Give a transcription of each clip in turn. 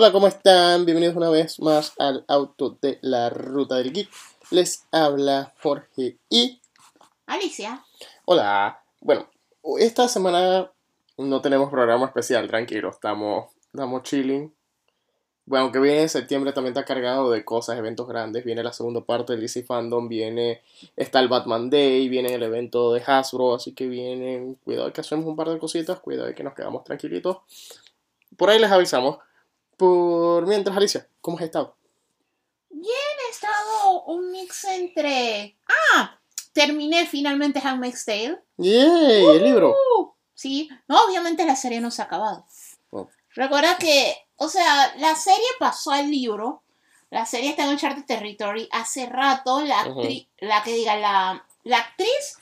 Hola, ¿cómo están? Bienvenidos una vez más al auto de la ruta del geek. Les habla Jorge y Alicia. Hola. Bueno, esta semana no tenemos programa especial, tranquilo, estamos, estamos chilling. Bueno, aunque viene septiembre también está cargado de cosas, eventos grandes. Viene la segunda parte del DC Fandom, viene, está el Batman Day, viene el evento de Hasbro, así que vienen, cuidado que hacemos un par de cositas, cuidado que nos quedamos tranquilitos. Por ahí les avisamos. Por mientras, Alicia, ¿cómo has estado? Bien, he estado un mix entre... Ah, terminé finalmente Handmaid's Tale. ¡Yay! el libro. Uh, sí, no, obviamente la serie no se ha acabado. Oh. Recuerda que, o sea, la serie pasó al libro. La serie está en Uncharted Territory. Hace rato, la actriz, la que diga, la, la actriz,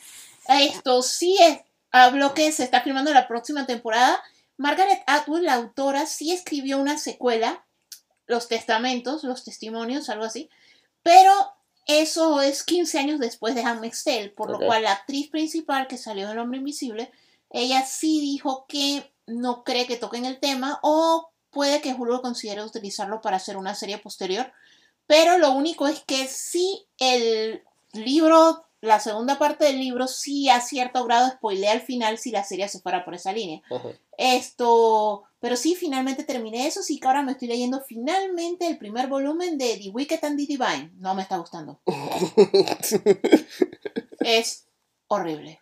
esto sí es, habló que se está filmando la próxima temporada. Margaret Atwood, la autora, sí escribió una secuela, Los Testamentos, Los Testimonios, algo así. Pero eso es 15 años después de Handmaid's Tale, por lo cual la actriz principal que salió del Hombre Invisible, ella sí dijo que no cree que toquen el tema o puede que Hulu considere utilizarlo para hacer una serie posterior. Pero lo único es que sí el libro, la segunda parte del libro, sí a cierto grado spoilea al final si la serie se fuera por esa línea. Ujú. Esto, pero sí, finalmente terminé eso, sí que ahora me estoy leyendo finalmente el primer volumen de The Wicked and the Divine. No me está gustando. Es horrible.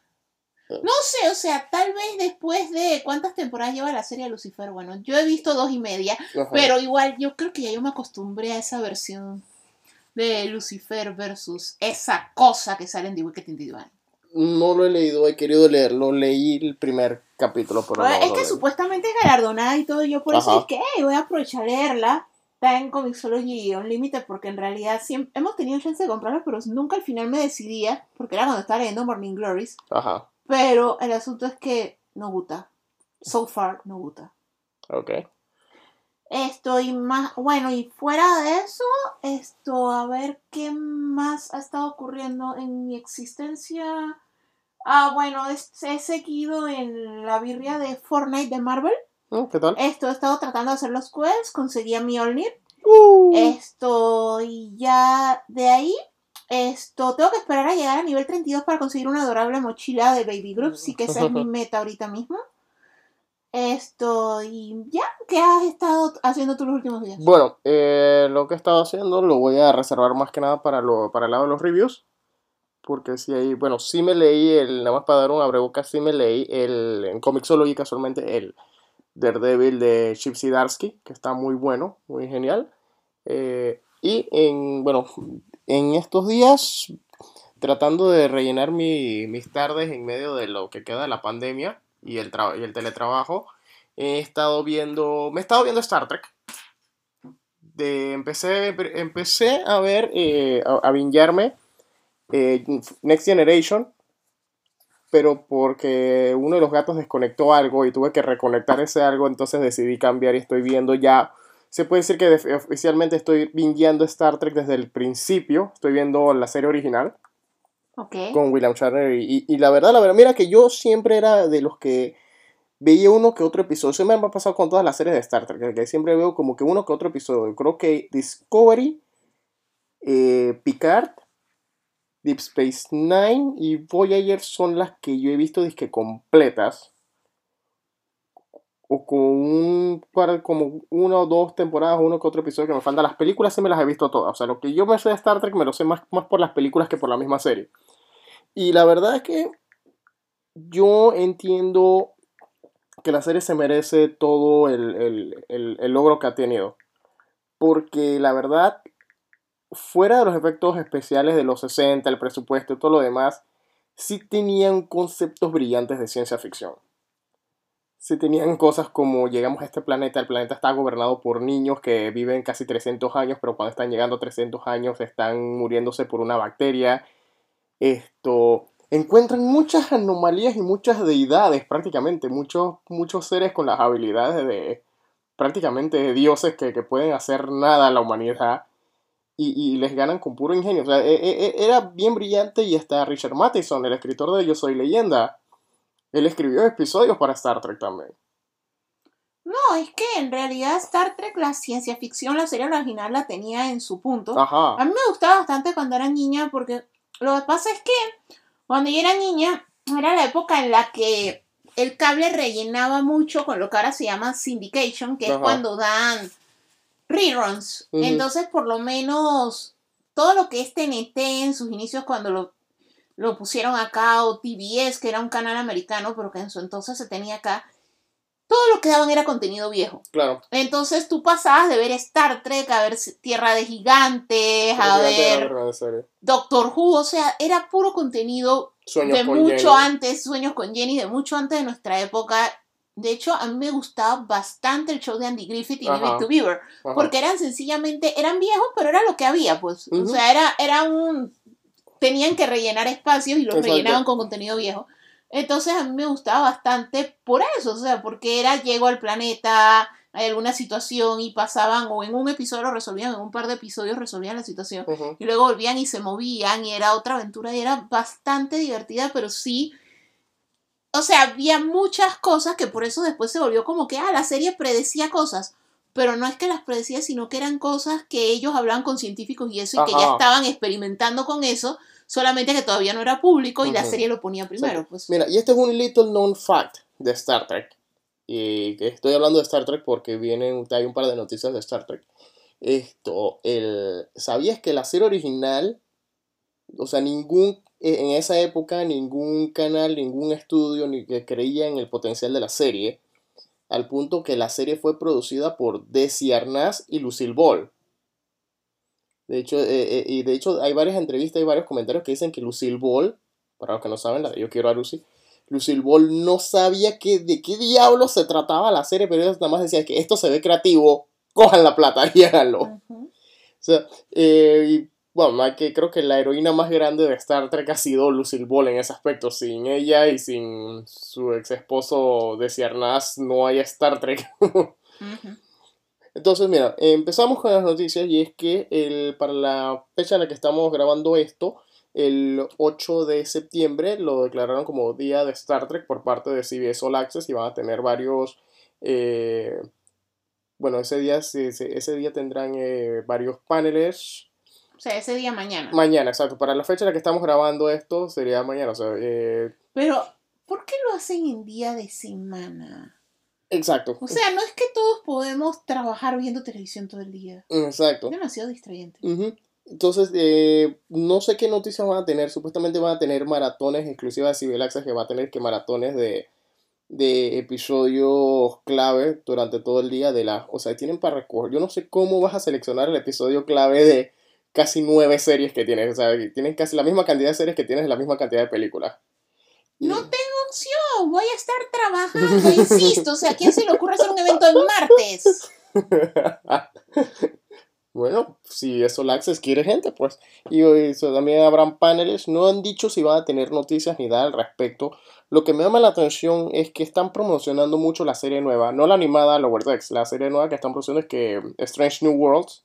No sé, o sea, tal vez después de cuántas temporadas lleva la serie Lucifer. Bueno, yo he visto dos y media, Ajá. pero igual yo creo que ya yo me acostumbré a esa versión de Lucifer versus esa cosa que sale en The Wicked and the Divine. No lo he leído, he querido leerlo. Leí el primer capítulo, pero no es que supuestamente es galardonada y todo, y yo por eso es que "Ey, voy a aprovechar a leerla. Está en Comixology Unlimited porque en realidad siempre hemos tenido chance de comprarla, pero nunca al final me decidía, porque era cuando estaba leyendo Morning Glories. Ajá, Pero el asunto es que no gusta. So far, no gusta. ok. Estoy más, bueno, y fuera de eso, esto, a ver qué más ha estado ocurriendo en mi existencia. Ah, bueno, he seguido en la birria de Fortnite de Marvel. Mm, ¿Qué tal? Esto, he estado tratando de hacer los quests, conseguí a Mjolnir. Uh, Esto, y ya de ahí, esto, tengo que esperar a llegar a nivel 32 para conseguir una adorable mochila de Baby Group, sí que esa es mi meta ahorita mismo. Esto, y ya, ¿qué has estado haciendo tú los últimos días? Bueno, eh, lo que he estado haciendo lo voy a reservar más que nada para, lo, para el lado de los reviews. Porque si ahí, bueno, sí me leí el, nada más para dar un abrebocas, sí me leí el, en Comixology casualmente, el Daredevil de Chip Zdarsky, que está muy bueno, muy genial. Eh, y en, bueno, en estos días, tratando de rellenar mi- mis tardes en medio de lo que queda de la pandemia y el, y el teletrabajo, he estado viendo, me he estado viendo Star Trek. De, empecé, empecé a ver, eh, a, a bingearme eh, Next Generation, pero porque uno de los gatos desconectó algo y tuve que reconectar ese algo, entonces decidí cambiar y estoy viendo ya. Se puede decir que oficialmente estoy bingeando Star Trek desde el principio. Estoy viendo la serie original Ok. con William Shatner. Y, y la verdad, la verdad, mira que yo siempre era de los que veía uno que otro episodio. Eso me ha pasado con todas las series de Star Trek, que siempre veo como que uno que otro episodio. Creo que Discovery, eh, Picard, Deep Space Nine y Voyager son las que yo he visto disque completas. O con un como una o dos temporadas, uno que otro episodio que me falta. Las películas sí me las he visto todas. O sea, lo que yo me sé de Star Trek me lo sé más, más por las películas que por la misma serie. Y la verdad es que yo entiendo que la serie se merece todo el- el- el logro que ha tenido. Porque la verdad, fuera de los efectos especiales de los 60, el presupuesto y todo lo demás, sí tenían conceptos brillantes de ciencia ficción. Sí tenían cosas como llegamos a este planeta, el planeta está gobernado por niños que viven casi 300 años, pero cuando están llegando a 300 años están muriéndose por una bacteria. Esto, encuentran muchas anomalías y muchas deidades prácticamente, muchos, muchos seres con las habilidades de prácticamente de dioses que, que pueden hacer nada a la humanidad y, y, les ganan con puro ingenio. O sea, e, e, e, era bien brillante y está Richard Matheson, el escritor de Yo Soy Leyenda. Él escribió episodios para Star Trek también. No, es que en realidad Star Trek, la ciencia ficción, la serie original la tenía en su punto. Ajá. A mí me gustaba bastante cuando era niña porque lo que pasa es que cuando yo era niña era la época en la que el cable rellenaba mucho con lo que ahora se llama syndication, que Ajá. es cuando dan reruns. Entonces, por lo menos, todo lo que es TNT en sus inicios cuando lo, lo pusieron acá, o TBS, que era un canal americano, pero que en su entonces se tenía acá, todo lo que daban era contenido viejo. Claro. Entonces tú pasabas de ver Star Trek a ver Tierra de Gigantes, a ver. Doctor Who, o sea, era puro contenido Sueños de mucho Jenny. antes, Sueños con Jenny, de mucho antes de nuestra época. De hecho, a mí me gustaba bastante el show de Andy Griffith y It to Beaver, Ajá. porque eran sencillamente, eran viejos, pero era lo que había, pues. O sea, era, era un... Tenían que rellenar espacios y los Exacto. rellenaban con contenido viejo. Entonces a mí me gustaba bastante por eso, o sea, porque era llego al planeta, hay alguna situación y pasaban, o en un episodio lo resolvían, en un par de episodios resolvían la situación y luego volvían y se movían y era otra aventura y era bastante divertida, pero sí, o sea, había muchas cosas que por eso después se volvió como que, ah, la serie predecía cosas, pero no es que las predecía, sino que eran cosas que ellos hablaban con científicos y eso, y que ya estaban experimentando con eso, solamente que todavía no era público y la serie lo ponía primero, pues. Mira, y este es un little known fact de Star Trek. Y que estoy hablando de Star Trek porque vienen, hay un par de noticias de Star Trek. Esto, el, ¿sabías que la serie original, o sea, ningún, en esa época, ningún canal, ningún estudio, ni que creía en el potencial de la serie, al punto que la serie fue producida por Desi Arnaz y Lucille Ball. De hecho, eh, eh, y de hecho hay varias entrevistas y varios comentarios que dicen que Lucille Ball, para los que no saben, Yo quiero a Lucy, Lucille Ball no sabía que, de qué diablo se trataba la serie, pero ella nada más decía que esto se ve creativo, cojan la plata y háganlo. O sea, eh, bueno, que creo que la heroína más grande de Star Trek ha sido Lucille Ball en ese aspecto. Sin ella y sin su ex esposo de Ciarnaz no hay Star Trek. Entonces, mira, empezamos con las noticias y es que el, para la fecha en la que estamos grabando esto, el 8 de septiembre lo declararon como día de Star Trek por parte de CBS All Access y van a tener varios... eh, bueno, ese día, se- se- ese día tendrán eh, varios paneles. O sea, ese día mañana. Mañana, exacto. Para la fecha en la que estamos grabando esto sería mañana. O sea, eh, Pero, ¿por qué lo hacen en día de semana? exacto. O sea, no es que todos podemos trabajar viendo televisión todo el día. Exacto. Es demasiado distrayente. Entonces, eh, no sé qué noticias van a tener. Supuestamente van a tener maratones exclusivas de Civil que va a tener que maratones de, de episodios clave durante todo el día de la, o sea, tienen para recoger. Yo no sé cómo vas a seleccionar el episodio clave de casi nueve series que tienes. O sea, tienen casi la misma cantidad de series que tienes la misma cantidad de películas. Y- No tengo opción, voy a estar trabajando, insisto. O sea, ¿a quién se le ocurre hacer un evento en martes? Bueno, si eso la Access quiere gente, pues. Y eso, también habrán paneles. No han dicho si van a tener noticias ni nada al respecto. Lo que me llama la atención es que están promocionando mucho la serie nueva. No la animada Lower Decks. La serie nueva que están promocionando es que Strange New Worlds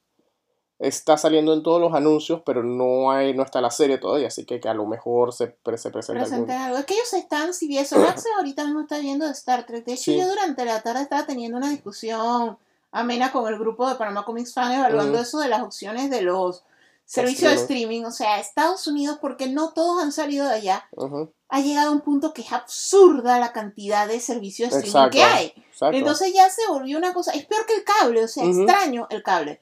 está saliendo en todos los anuncios, pero no hay no está la serie todavía. Así que, que a lo mejor se, pre- se presenta algo. Es que ellos están, si bien Access, ahorita mismo está viendo de Star Trek. De hecho, Sí. yo durante la tarde estaba teniendo una discusión amena con el grupo de Panama Comics Fan evaluando eso de las opciones de los servicios de streaming. O sea, Estados Unidos, porque no todos han salido de allá, ha llegado a un punto que es absurda la cantidad de servicios de streaming Exacto. que hay. exacto. Entonces ya se volvió una cosa, es peor que el cable, o sea, extraño el cable.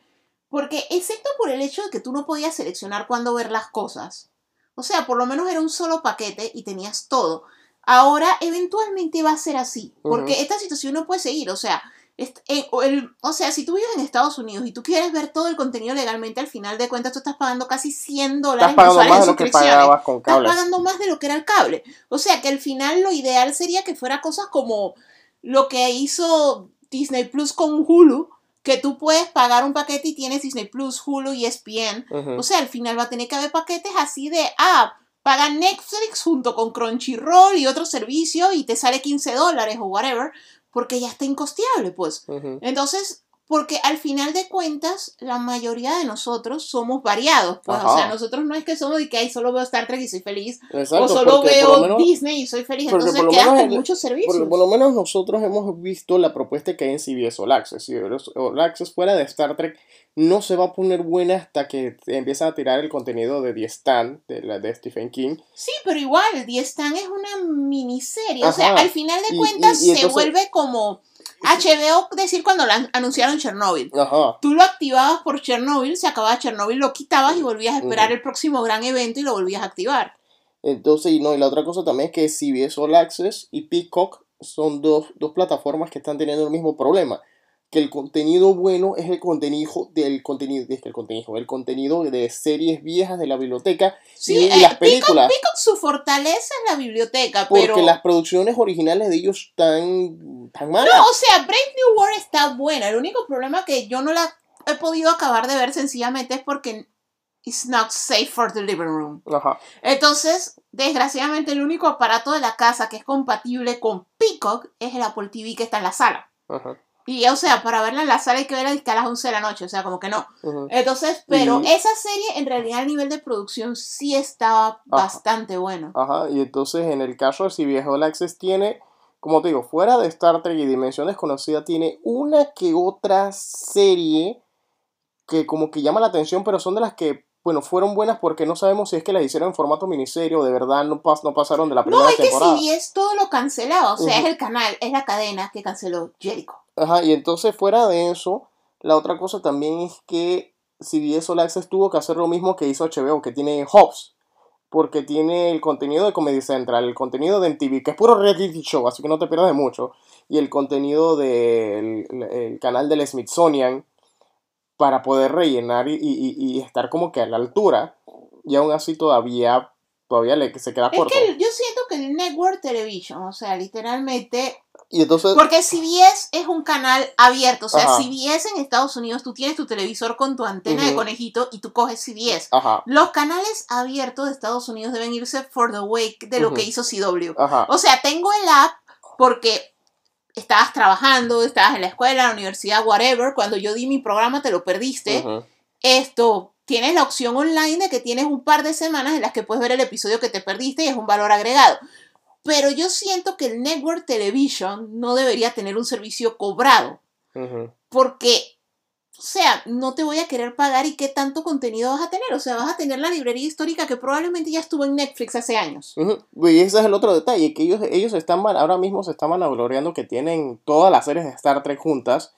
Porque excepto por el hecho de que tú no podías seleccionar cuándo ver las cosas, o sea, por lo menos era un solo paquete y tenías todo. Ahora eventualmente va a ser así, porque esta situación no puede seguir, o sea, en- o, el- o sea, si tú vives en Estados Unidos y tú quieres ver todo el contenido legalmente, al final de cuentas tú estás pagando casi 100 dólares Estás pagando mensuales más de lo que pagabas con Estás cables. pagando más de lo que era el cable. O sea que al final lo ideal sería que fuera cosas como lo que hizo Disney Plus con Hulu, que tú puedes pagar un paquete y tienes Disney Plus, Hulu y ESPN. Ujú. O sea, al final va a tener que haber paquetes así de, ah, paga Netflix junto con Crunchyroll y otro servicio y te sale 15 dólares o whatever, porque ya está incosteable, pues. Entonces, porque al final de cuentas, la mayoría de nosotros somos variados, pues, o Ajá. sea, nosotros no es que somos de que "Ay, solo veo Star Trek y soy feliz, Exacto, o solo veo por menos- Disney y soy feliz, entonces por menos con muchos servicios. Porque por lo menos nosotros hemos visto la propuesta que hay en CBS All Access. CBS All Access fuera de Star Trek no se va a poner buena hasta que empiezan a tirar el contenido de The Stand, de, la, de Stephen King. Sí, pero igual, The Stand es una miniserie. O sea, Ajá. al final de Y- cuentas y- y se entonces- vuelve como HBO decir cuando la anunciaron Chernobyl. Ajá. Tú lo activabas por Chernobyl, se acababa Chernobyl, lo quitabas y volvías a esperar el próximo gran evento y lo volvías a activar. Entonces, y no, y la otra cosa también es que CBS All Access y Peacock son dos, dos plataformas que están teniendo el mismo problema. Que el contenido bueno es el contenido del contenido, es que el contenido, el contenido de series viejas de la biblioteca Sí, y, y eh, las Peacock- películas. Peacock, su fortaleza es la biblioteca, porque pero... las producciones originales de ellos están tan malas. No, o sea, Brave New World está buena. El único problema que yo no la he podido acabar de ver sencillamente es porque it's not safe for the living room. Ajá. Entonces, desgraciadamente, el único aparato de la casa que es compatible con Peacock es el Apple TV que está en la sala. Ajá. Y, o sea, para verla en la sala hay que verla a las 11 de la noche, o sea, como que no. Entonces, pero esa serie, en realidad, a nivel de producción, sí estaba bastante bueno. Ajá, y entonces en el caso de CBS All Access tiene, como te digo, fuera de Star Trek y Dimensión Desconocida, tiene una que otra serie que como que llama la atención, pero son de las que, bueno, fueron buenas porque no sabemos si es que las hicieron en formato miniserie o de verdad no, pas- no pasaron de la primera No, es que temporada. CBS todo lo cancelaba, o sea, es el canal, es la cadena que canceló Jericho. Ajá, y entonces fuera de eso, la otra cosa también es que CBS All Access tuvo que hacer lo mismo que hizo HBO, que tiene Hobbs, porque tiene el contenido de Comedy Central, el contenido de MTV, que es puro reality show, así que no te pierdas de mucho, y el contenido del el canal del Smithsonian para poder rellenar y, y- y estar como que a la altura, y aún así todavía, todavía le, se queda Es corto. que el- yo siento que el Network Television, o sea, literalmente Y entonces, Porque CBS es un canal abierto, o sea, Ajá. CBS en Estados Unidos, tú tienes tu televisor con tu antena de conejito y tú coges CBS. ajá, Los canales abiertos de Estados Unidos deben irse for the wake de lo que hizo CW. ajá, O sea, tengo el app porque estabas trabajando, estabas en la escuela, en la universidad, whatever. Cuando yo di mi programa te lo perdiste. Esto, tienes la opción online de que tienes un par de semanas en las que puedes ver el episodio que te perdiste y es un valor agregado. Pero yo siento que el Network Television no debería tener un servicio cobrado. Porque, o sea, no te voy a querer pagar y qué tanto contenido vas a tener. O sea, vas a tener la librería histórica que probablemente ya estuvo en Netflix hace años. Ujú, Y ese es el otro detalle, que ellos, ellos están ahora mismo se están vanagloriando que tienen todas las series de Star Trek juntas,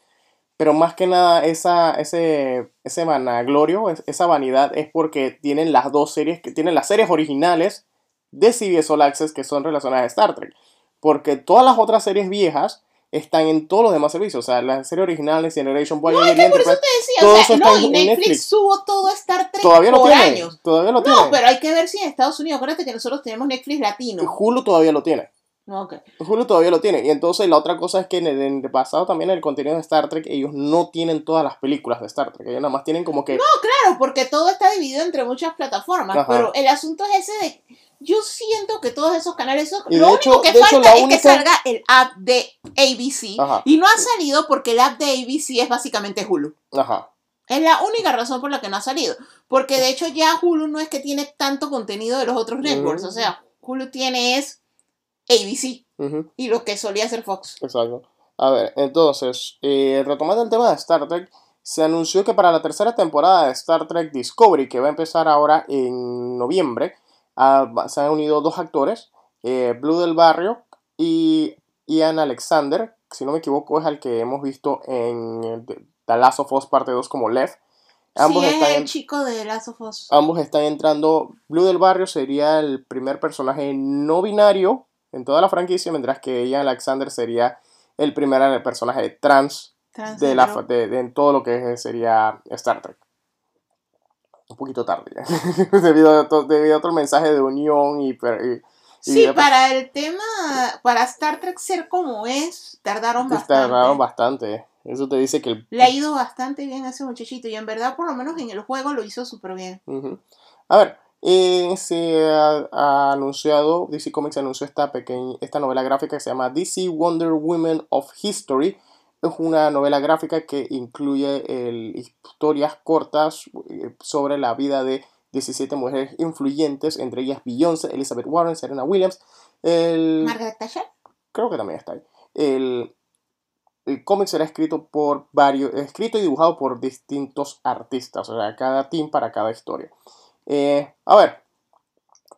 pero más que nada esa, ese, ese vanaglorio, es- esa vanidad es porque tienen las dos series, que tienen las series originales de CBS All Access que son relacionadas a Star Trek, porque todas las otras series viejas están en todos los demás servicios, o sea, las series originales, Generation Voyager y Por eso Enterprise, te decía, o sea, no, y Netflix, Netflix. tuvo todo Star Trek todavía lo por tiene, años. todavía lo No, tiene, pero hay que ver si en Estados Unidos, acuérdate que nosotros tenemos Netflix latino. Hulu todavía lo tiene. Ok. Hulu todavía lo tiene. Y entonces la otra cosa es que en el, en el pasado también el contenido de Star Trek, ellos no tienen todas las películas de Star Trek. Ellos nada más tienen como que... Claro, porque todo está dividido entre muchas plataformas, Ajá. pero el asunto es ese de... Yo siento que todos esos canales son... Lo hecho- único que hecho, falta es única- que salga el app de ABC. Ajá. Y no ha salido porque el app de ABC es básicamente Hulu. Ajá. Es la única razón por la que no ha salido. Porque de hecho ya Hulu no es que tiene tanto contenido de los otros networks. O sea, Hulu tiene es ABC y lo que solía ser Fox. Exacto. A ver, entonces, eh, retomando el tema de Star Trek, se anunció que para la tercera temporada de Star Trek Discovery, que va a empezar ahora en noviembre, ah, va- se han unido dos actores, eh, Blue del Barrio y Ian Alexander, si no me equivoco es el que hemos visto en eh, The- Last of Us parte 2 como Lev. Ambos sí, es están el chico de Last of Us. Ambos están entrando. Blue del Barrio sería el primer personaje no binario en toda la franquicia, mientras que Ian Alexander sería el primer personaje trans de, la, de, de- en todo lo que sería Star Trek. Un poquito tarde, ya. debido, a, to- debido a otro mensaje de unión y... y- Sí, para el tema, para Star Trek ser como es, tardaron bastante. tardaron bastante. Eso te dice que el Le ha ido bastante bien a ese muchachito y en verdad, por lo menos en el juego, lo hizo súper bien. Ujú. A ver, eh, se ha, ha anunciado, DC Comics anunció esta pequeña, esta novela gráfica que se llama DC Wonder Women of History. Es una novela gráfica que incluye el- historias cortas eh, sobre la vida de 17 mujeres influyentes, entre ellas Beyoncé, Elizabeth Warren, Serena Williams. El, Margaret Thatcher. creo que también está ahí. El, el cómic será escrito por varios, escrito y dibujado por distintos artistas, o sea, cada team para cada historia. Eh, a ver,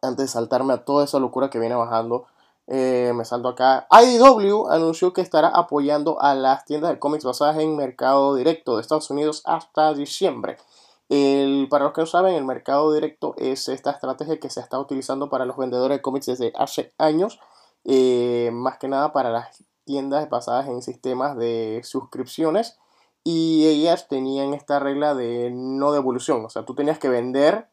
antes de saltarme a toda esa locura que viene bajando, eh, me salto acá. IDW anunció que estará apoyando a las tiendas de cómics basadas en mercado directo de Estados Unidos hasta diciembre. El- para los que no saben, el mercado directo es esta estrategia que se está utilizando para los vendedores de cómics desde hace años, eh, más que nada para las tiendas basadas en sistemas de suscripciones y ellas tenían esta regla de no devolución, o sea, tú tenías que vender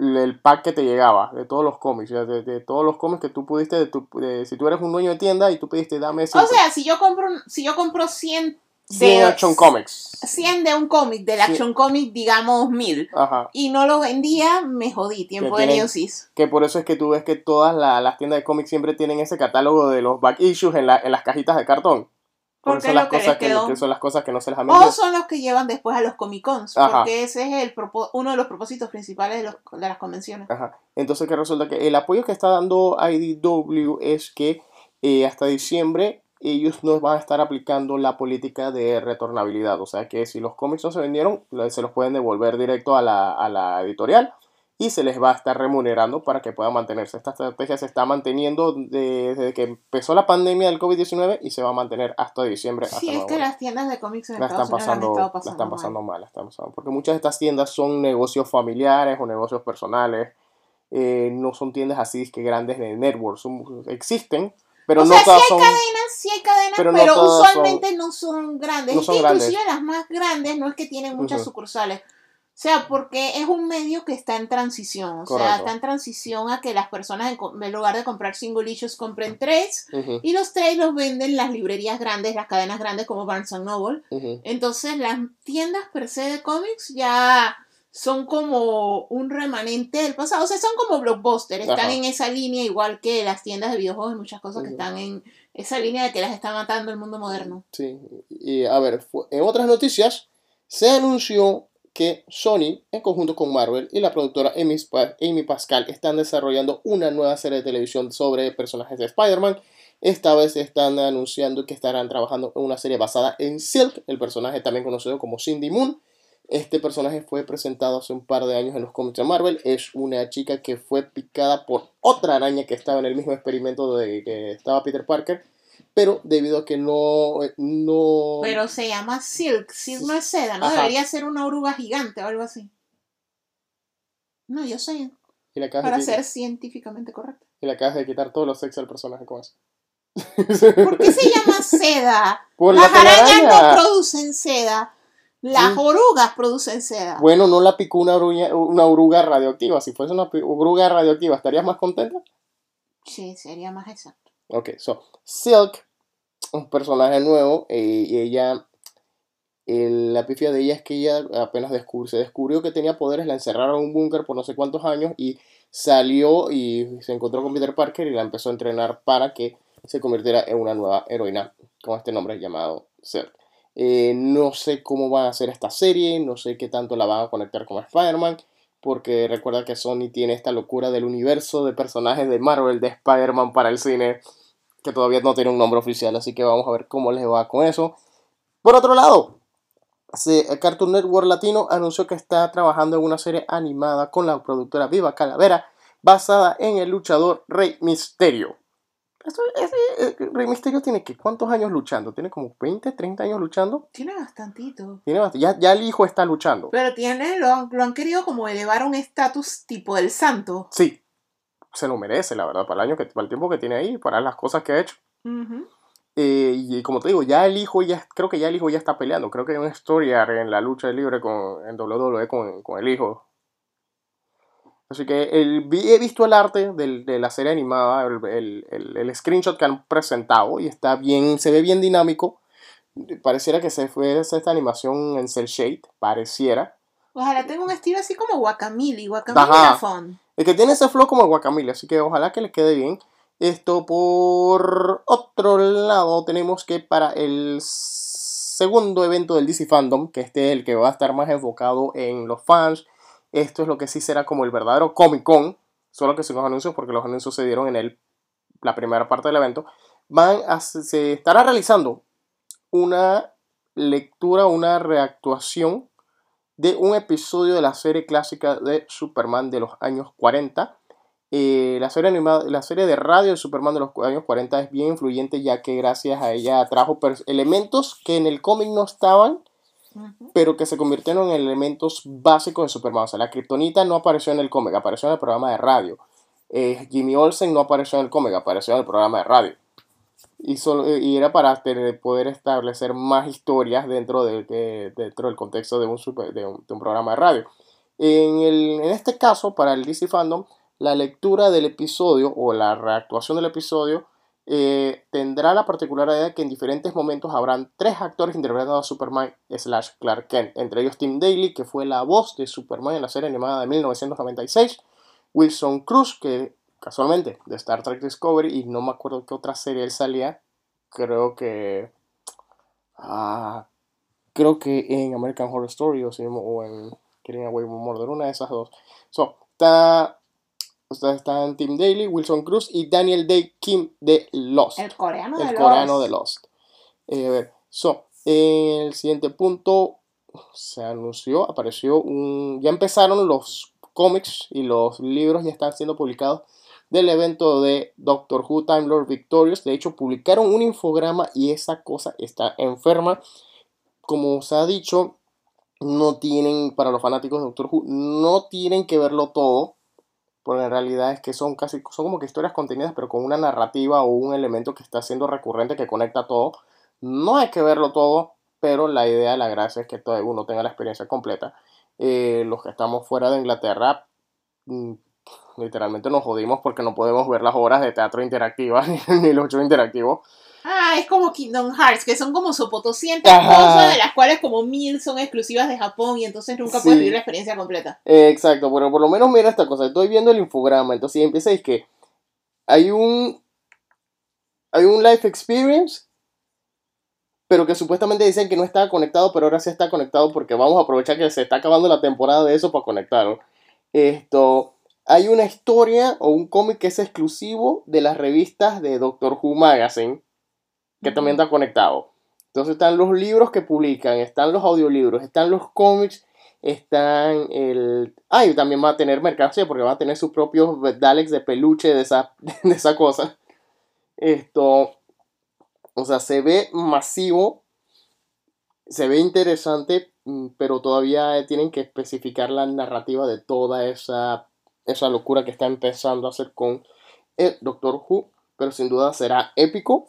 el pack que te llegaba de todos los cómics, o sea, de, de todos los cómics que tú pudiste, de tu- de- si tú eres un dueño de tienda y tú pediste dame O 100, sea, si yo compro, si yo compro 100 100 de, Action Comics. 100 de un cómic, del Sí. Action Comic, digamos 1000, Ajá. y no lo vendía, me jodí, tiempo Que de Newsies. Que por eso es que tú ves que todas la- las tiendas de cómics siempre tienen ese catálogo de los back issues en, la- en las cajitas de cartón. Porque son las, que cosas que, son las cosas que no se les han O son los que llevan después a los Comic Cons, Ajá. porque ese es el uno de los propósitos principales de, los- de las convenciones. Ajá. Entonces que resulta que el apoyo que está dando IDW es que eh, hasta diciembre ellos no van a estar aplicando la política de retornabilidad. O sea que si los cómics no se vendieron, se los pueden devolver directo a la, a la editorial y se les va a estar remunerando para que puedan mantenerse. Esta estrategia se está manteniendo de- desde que empezó la pandemia del COVID-19 y se va a mantener hasta diciembre. hasta Sí, es que las tiendas de cómics en la Estados están Unidos la han pasando, la pasando, están pasando mal, están pasando- porque muchas de estas tiendas son negocios familiares o negocios personales, eh, no son tiendas así que grandes de networks, son- existen, pero o no sea, sí todas hay son, cadenas, sí hay cadenas, pero no usualmente no son grandes. no son grandes. inclusive las más grandes no es que tienen muchas sucursales. O sea, porque es un medio que está en transición. O sea, está en transición a que las personas en, en lugar de comprar single issues compren tres. Y los tres los venden las librerías grandes, las cadenas grandes como Barnes Noble. Entonces las tiendas per se de cómics ya son como un remanente del pasado. O sea, son como blockbuster. Están Ajá. en esa línea igual que las tiendas de videojuegos y muchas cosas que están en esa línea de que las está matando el mundo moderno. Sí, y a ver, en otras noticias, se anunció que Sony, en conjunto con Marvel y la productora Amy, Pascal, están desarrollando una nueva serie de televisión sobre personajes de Spider-Man. Esta vez están anunciando que estarán trabajando en una serie basada en Silk, el personaje también conocido como Cindy Moon. Este personaje fue presentado hace un par de años en los cómics de Marvel. Es una chica que fue picada por otra araña que estaba en el mismo experimento de que estaba Peter Parker pero debido a que no, eh, no Pero se llama Silk. Silk no es seda, ¿no? Ajá. Debería ser una oruga gigante o algo así. No, yo sé. y Para ser científicamente correcto. y le acabas de quitar todos los sexos al personaje con eso. ¿Por qué se llama seda? Por Las la arañas no producen seda. Las Sí. orugas producen seda. Bueno, no la picó una, oruña- una oruga radioactiva. Si fuese una oruga radioactiva, ¿estarías más contenta? Sí, sería más exacto. Ok, so, Silk, un personaje nuevo, eh, y ella, el- la pifia de ella es que ella apenas descubrió, se descubrió que tenía poderes, la encerraron en un búnker por no sé cuántos años y salió y se encontró con Peter Parker y la empezó a entrenar para que se convirtiera en una nueva heroína con este nombre llamado Silk. Eh, no sé cómo van a hacer esta serie, no sé qué tanto la van a conectar con Spider-Man, porque recuerda que Sony tiene esta locura del universo de personajes de Marvel, de Spider-Man para el cine, que todavía no tiene un nombre oficial, así que vamos a ver cómo les va con eso. Por otro lado, Cartoon Network Latino anunció que está trabajando en una serie animada con la productora Viva Calavera, basada en el luchador Rey Misterio. Esto- eh, Rey Misterio tiene que cuántos años luchando? Tiene como 20, 30 años luchando. Tiene bastantito. Tiene bast- ya, ya el hijo está luchando. Pero tiene, lo han, lo han querido como elevar a un estatus tipo del santo. Sí, se lo merece, la verdad, para el año que, para el tiempo que tiene ahí, para las cosas que ha hecho. Ujú. Eh, y como te digo, ya el hijo ya, creo que ya el hijo ya está peleando. Creo que hay una historia en la lucha libre con, en WWE con, con el hijo. Así que el, he visto el arte del, de la serie animada, el, el, el, screenshot que han presentado y está bien, se ve bien dinámico. Pareciera que se fue esta animación en cel shade, pareciera. Ojalá tenga un estilo así como Guacamole, Guacamole Es que tiene ese flow como Guacamole, así que ojalá que le quede bien. Esto por otro lado tenemos que para el segundo evento del DC Fandom, que este es el que va a estar más enfocado en los fans, esto es lo que sí será como el verdadero Comic Con, solo que sin los anuncios, porque los anuncios se dieron en el, la primera parte del evento, van se estará realizando una lectura, una reactuación de un episodio de la serie clásica de Superman de los años 40 eh, la, serie animada, la serie de radio de Superman de los años 40 es bien influyente ya que gracias a ella trajo elementos que en el cómic no estaban, pero que se convirtieron en elementos básicos de Superman. O sea, la kriptonita no apareció en el cómic, apareció en el programa de radio. Eh, Jimmy Olsen no apareció en el cómic, apareció en el programa de radio. Y, solo, eh, y era para poder establecer más historias dentro, de, dentro del contexto de un, de un, programa de radio. En, el, en este caso, para el DC Fandom, la lectura del episodio o la reactuación del episodio eh, tendrá la particularidad de que en diferentes momentos habrán tres actores interpretando a Superman slash Clark Kent, entre ellos Tim Daly, que fue la voz de Superman en la serie animada de 1996, Wilson Cruz, que casualmente de Star Trek Discovery, y no me acuerdo qué otra serie él salía, creo que... Ah, creo que en American Horror Story o, en Killing Away Murder, una de esas dos. So, está están Tim Daly, Wilson Cruz y Daniel Day Kim de Lost. El coreano de el coreano de Lost. Eh, a ver, so, el siguiente punto se anunció, apareció un. Ya empezaron los cómics y los libros ya están siendo publicados del evento de Doctor Who Time Lord Victorious. De hecho, publicaron un infograma y esa cosa está enferma. Como se ha dicho, no tienen, para los fanáticos de Doctor Who, no tienen que verlo todo porque en realidad es que son casi, son como que historias contenidas, pero con una narrativa o un elemento que está siendo recurrente que conecta todo. No hay que verlo todo, pero la idea, la gracia es que todo uno tenga la experiencia completa. Eh, los que estamos fuera de Inglaterra, mm, literalmente nos jodimos porque no podemos ver las obras de teatro interactiva ni los shows interactivos. Ah, es como Kingdom Hearts, que son como sopo cosas, de las cuales como mil son exclusivas de Japón y entonces nunca puedes vivir la experiencia completa. exacto, pero por lo menos mira esta cosa, estoy viendo el infograma, entonces empieza es que hay un hay un life experience pero que supuestamente dicen que no estaba conectado, pero ahora sí está conectado porque vamos a aprovechar que se está acabando la temporada de eso para conectarlo. Esto, hay una historia o un cómic que es exclusivo de las revistas de Doctor Who Magazine que también está conectado. Entonces están los libros que publican, están los audiolibros, están los cómics, están el... Ah, y también va a tener mercancía porque va a tener sus propios Daleks de peluche de esa, de esa cosa. Esto, o sea, se ve masivo, se ve interesante, mm, pero todavía tienen que especificar la narrativa de toda esa, esa locura que está empezando a hacer con el Doctor Who, pero sin duda será épico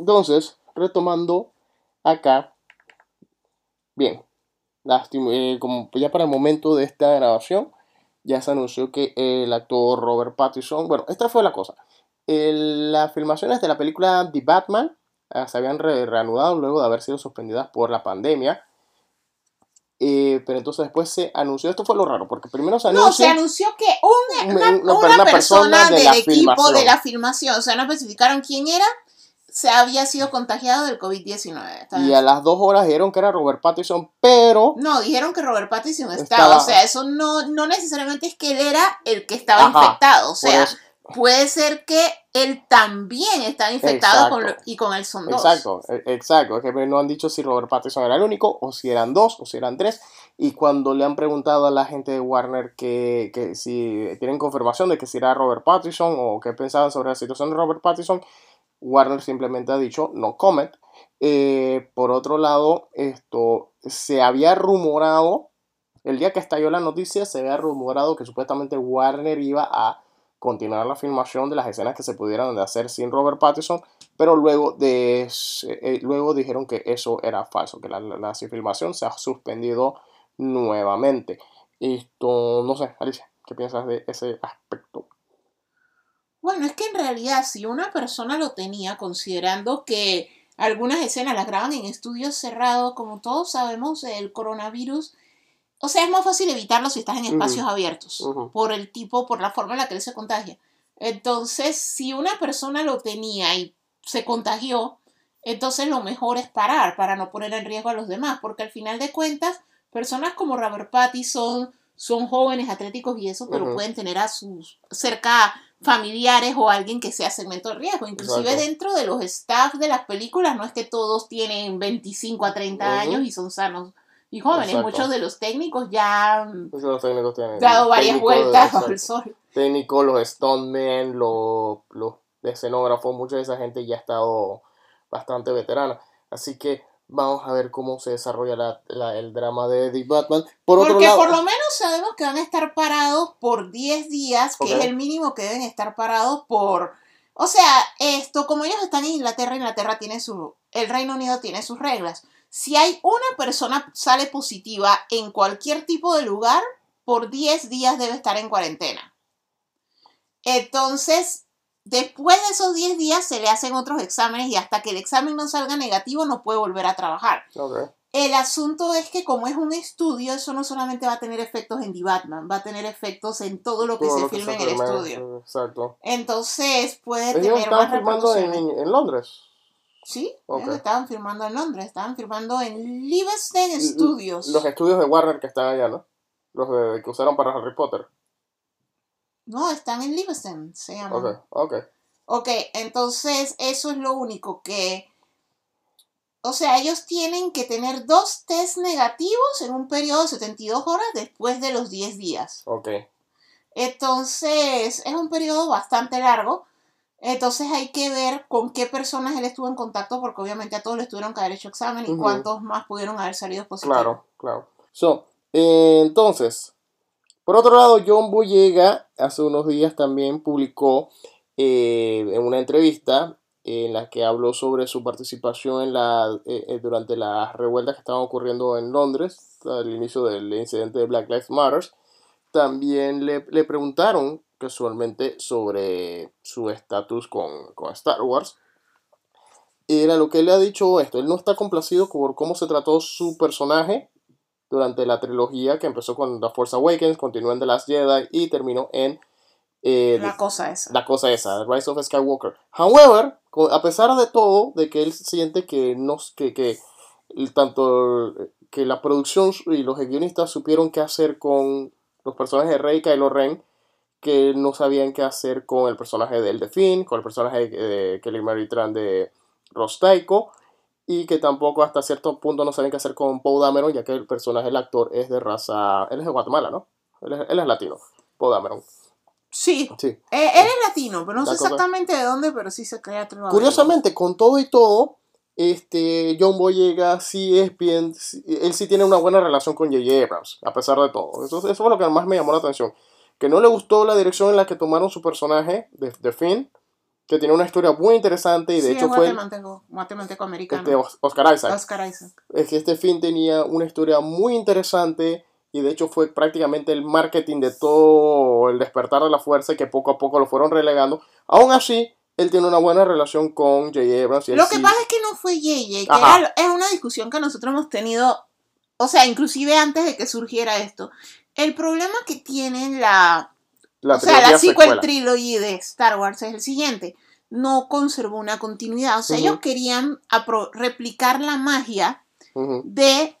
entonces, retomando acá, bien, eh, como ya para el momento de esta grabación, ya se anunció que el actor Robert Pattinson, bueno, esta fue la cosa, las filmaciones de la película The Batman ah, se habían reanudado luego de haber sido suspendidas por la pandemia. Eh, pero entonces después se anunció, esto fue lo raro, porque primero se anunció... No, se anunció que una, persona, del equipo de la filmación, o sea, no especificaron quién era, se había sido contagiado del COVID-19. Y a las dos horas dijeron que era Robert Pattinson, pero... No, dijeron que Robert Pattinson estaba, o sea, eso no, no necesariamente es que él era el que estaba infectado, o sea, puede ser que él también estaba infectado con y con él son dos. Exacto, e, exacto, es que no han dicho si Robert Pattinson era el único, o si eran dos, o si eran tres, y cuando le han preguntado a la gente de Warner que, que si tienen confirmación de que si era Robert Pattinson, o qué pensaban sobre la situación de Robert Pattinson, Warner simplemente ha dicho no comment. Eh, por otro lado, esto se había rumorado, el día que estalló la noticia, se había rumorado que supuestamente Warner iba a continuar la filmación de las escenas que se pudieran hacer sin Robert Pattinson, pero luego, de, eh, luego dijeron que eso era falso, que la, la, filmación se ha suspendido nuevamente. Esto, no sé, Alicia, ¿qué piensas de ese aspecto? Bueno, es que en realidad si una persona lo tenía, considerando que algunas escenas las graban en estudios cerrados, como todos sabemos, el coronavirus, o sea, es más fácil evitarlo si estás en espacios abiertos, por el tipo, por la forma en la que él se contagia. Entonces, si una persona lo tenía y se contagió, entonces lo mejor es parar para no poner en riesgo a los demás, porque al final de cuentas, personas como Robert Pattinson son jóvenes, atléticos y eso, pero pueden tener a sus cerca familiares o alguien que sea segmento de riesgo. Inclusive dentro de los staff de las películas, no es que todos tienen 25 a 30 años y son sanos y jóvenes. Muchos de los técnicos ya han dado varias vueltas al sol. Técnicos, los stuntmen, los, los escenógrafos, mucha de esa gente ya ha estado bastante veterana. Así que vamos a ver cómo se desarrolla el drama de Eddie Batman. Por Porque por lo menos sabemos que van a estar parados por 10 días, que es el mínimo que deben estar parados por... O sea, esto, como ellos están en Inglaterra, Inglaterra tiene su... El Reino Unido tiene sus reglas. Si hay una persona sale positiva en cualquier tipo de lugar, por 10 días debe estar en cuarentena. Entonces, después de esos 10 días se le hacen otros exámenes y hasta que el examen no salga negativo no puede volver a trabajar. El asunto es que como es un estudio, eso no solamente va a tener efectos en The Batman, va a tener efectos en todo lo que se filme en el estudio. Exacto. Entonces puede tener estaban filmando en Londres. Sí, estaban firmando en Londres, estaban firmando en Livingston Studios. Los estudios de Warner que están allá, ¿no? Los que usaron para Harry Potter. No, están en Livingston, se llama. Ok, ok. Ok, entonces eso es lo único que... O sea, ellos tienen que tener dos test negativos en un periodo de 72 horas después de los 10 días. Ok. Entonces, es un periodo bastante largo. Entonces hay que ver con qué personas él estuvo en contacto, porque obviamente a todos les tuvieron que haber hecho examen y cuántos más pudieron haber salido positivos. Claro, claro. So, eh, entonces, por otro lado, John Boyega hace unos días también publicó eh, en una entrevista en la que habló sobre su participación en la, eh, durante las revueltas que estaban ocurriendo en Londres, al inicio del incidente de Black Lives Matter. También le, le preguntaron casualmente sobre su estatus con, Star Wars. Era lo que él le ha dicho esto. Él no está complacido por cómo se trató su personaje durante la trilogía que empezó con The Force Awakens, continuó en The Last Jedi y terminó en eh, la cosa esa. La cosa esa, Rise of Skywalker. However, a pesar de todo, de que él siente que no que, que tanto que la producción y los guionistas supieron qué hacer con los personajes de Rey, Kylo Ren, que no sabían qué hacer con el personaje de El Finn, con el personaje de Kelly Maritran de Rostaiko, y que tampoco hasta cierto punto no saben qué hacer con Poe Dameron, ya que el personaje, el actor, es de raza. Él es de Guatemala, ¿no? Él es, latino, Poe Dameron. Sí, sí. Eh, él es latino, pero no sé exactamente de dónde, pero sí se crea Curiosamente, con todo y todo, este, John Boyega sí es bien, él sí tiene una buena relación con J.J. Abrams, a pesar de todo. Eso, eso fue lo que más me llamó la atención que no le gustó la dirección en la que tomaron su personaje de, de Finn, que tiene una historia muy interesante y de hecho fue matemático americano. Este, Oscar Isaac. Oscar Isaac. Es que este Finn tenía una historia muy interesante y de hecho fue prácticamente el marketing de todo el despertar de la fuerza y que poco a poco lo fueron relegando. Aún así, él tiene una buena relación con J.J. Abrams. lo que pasa es que no fue J.J., es una discusión que nosotros hemos tenido, o sea, inclusive antes de que surgiera esto. El problema que tiene la, la o sea, la sequel trilogy de Star Wars es el siguiente. No conservó una continuidad. O sea, ellos querían replicar la magia de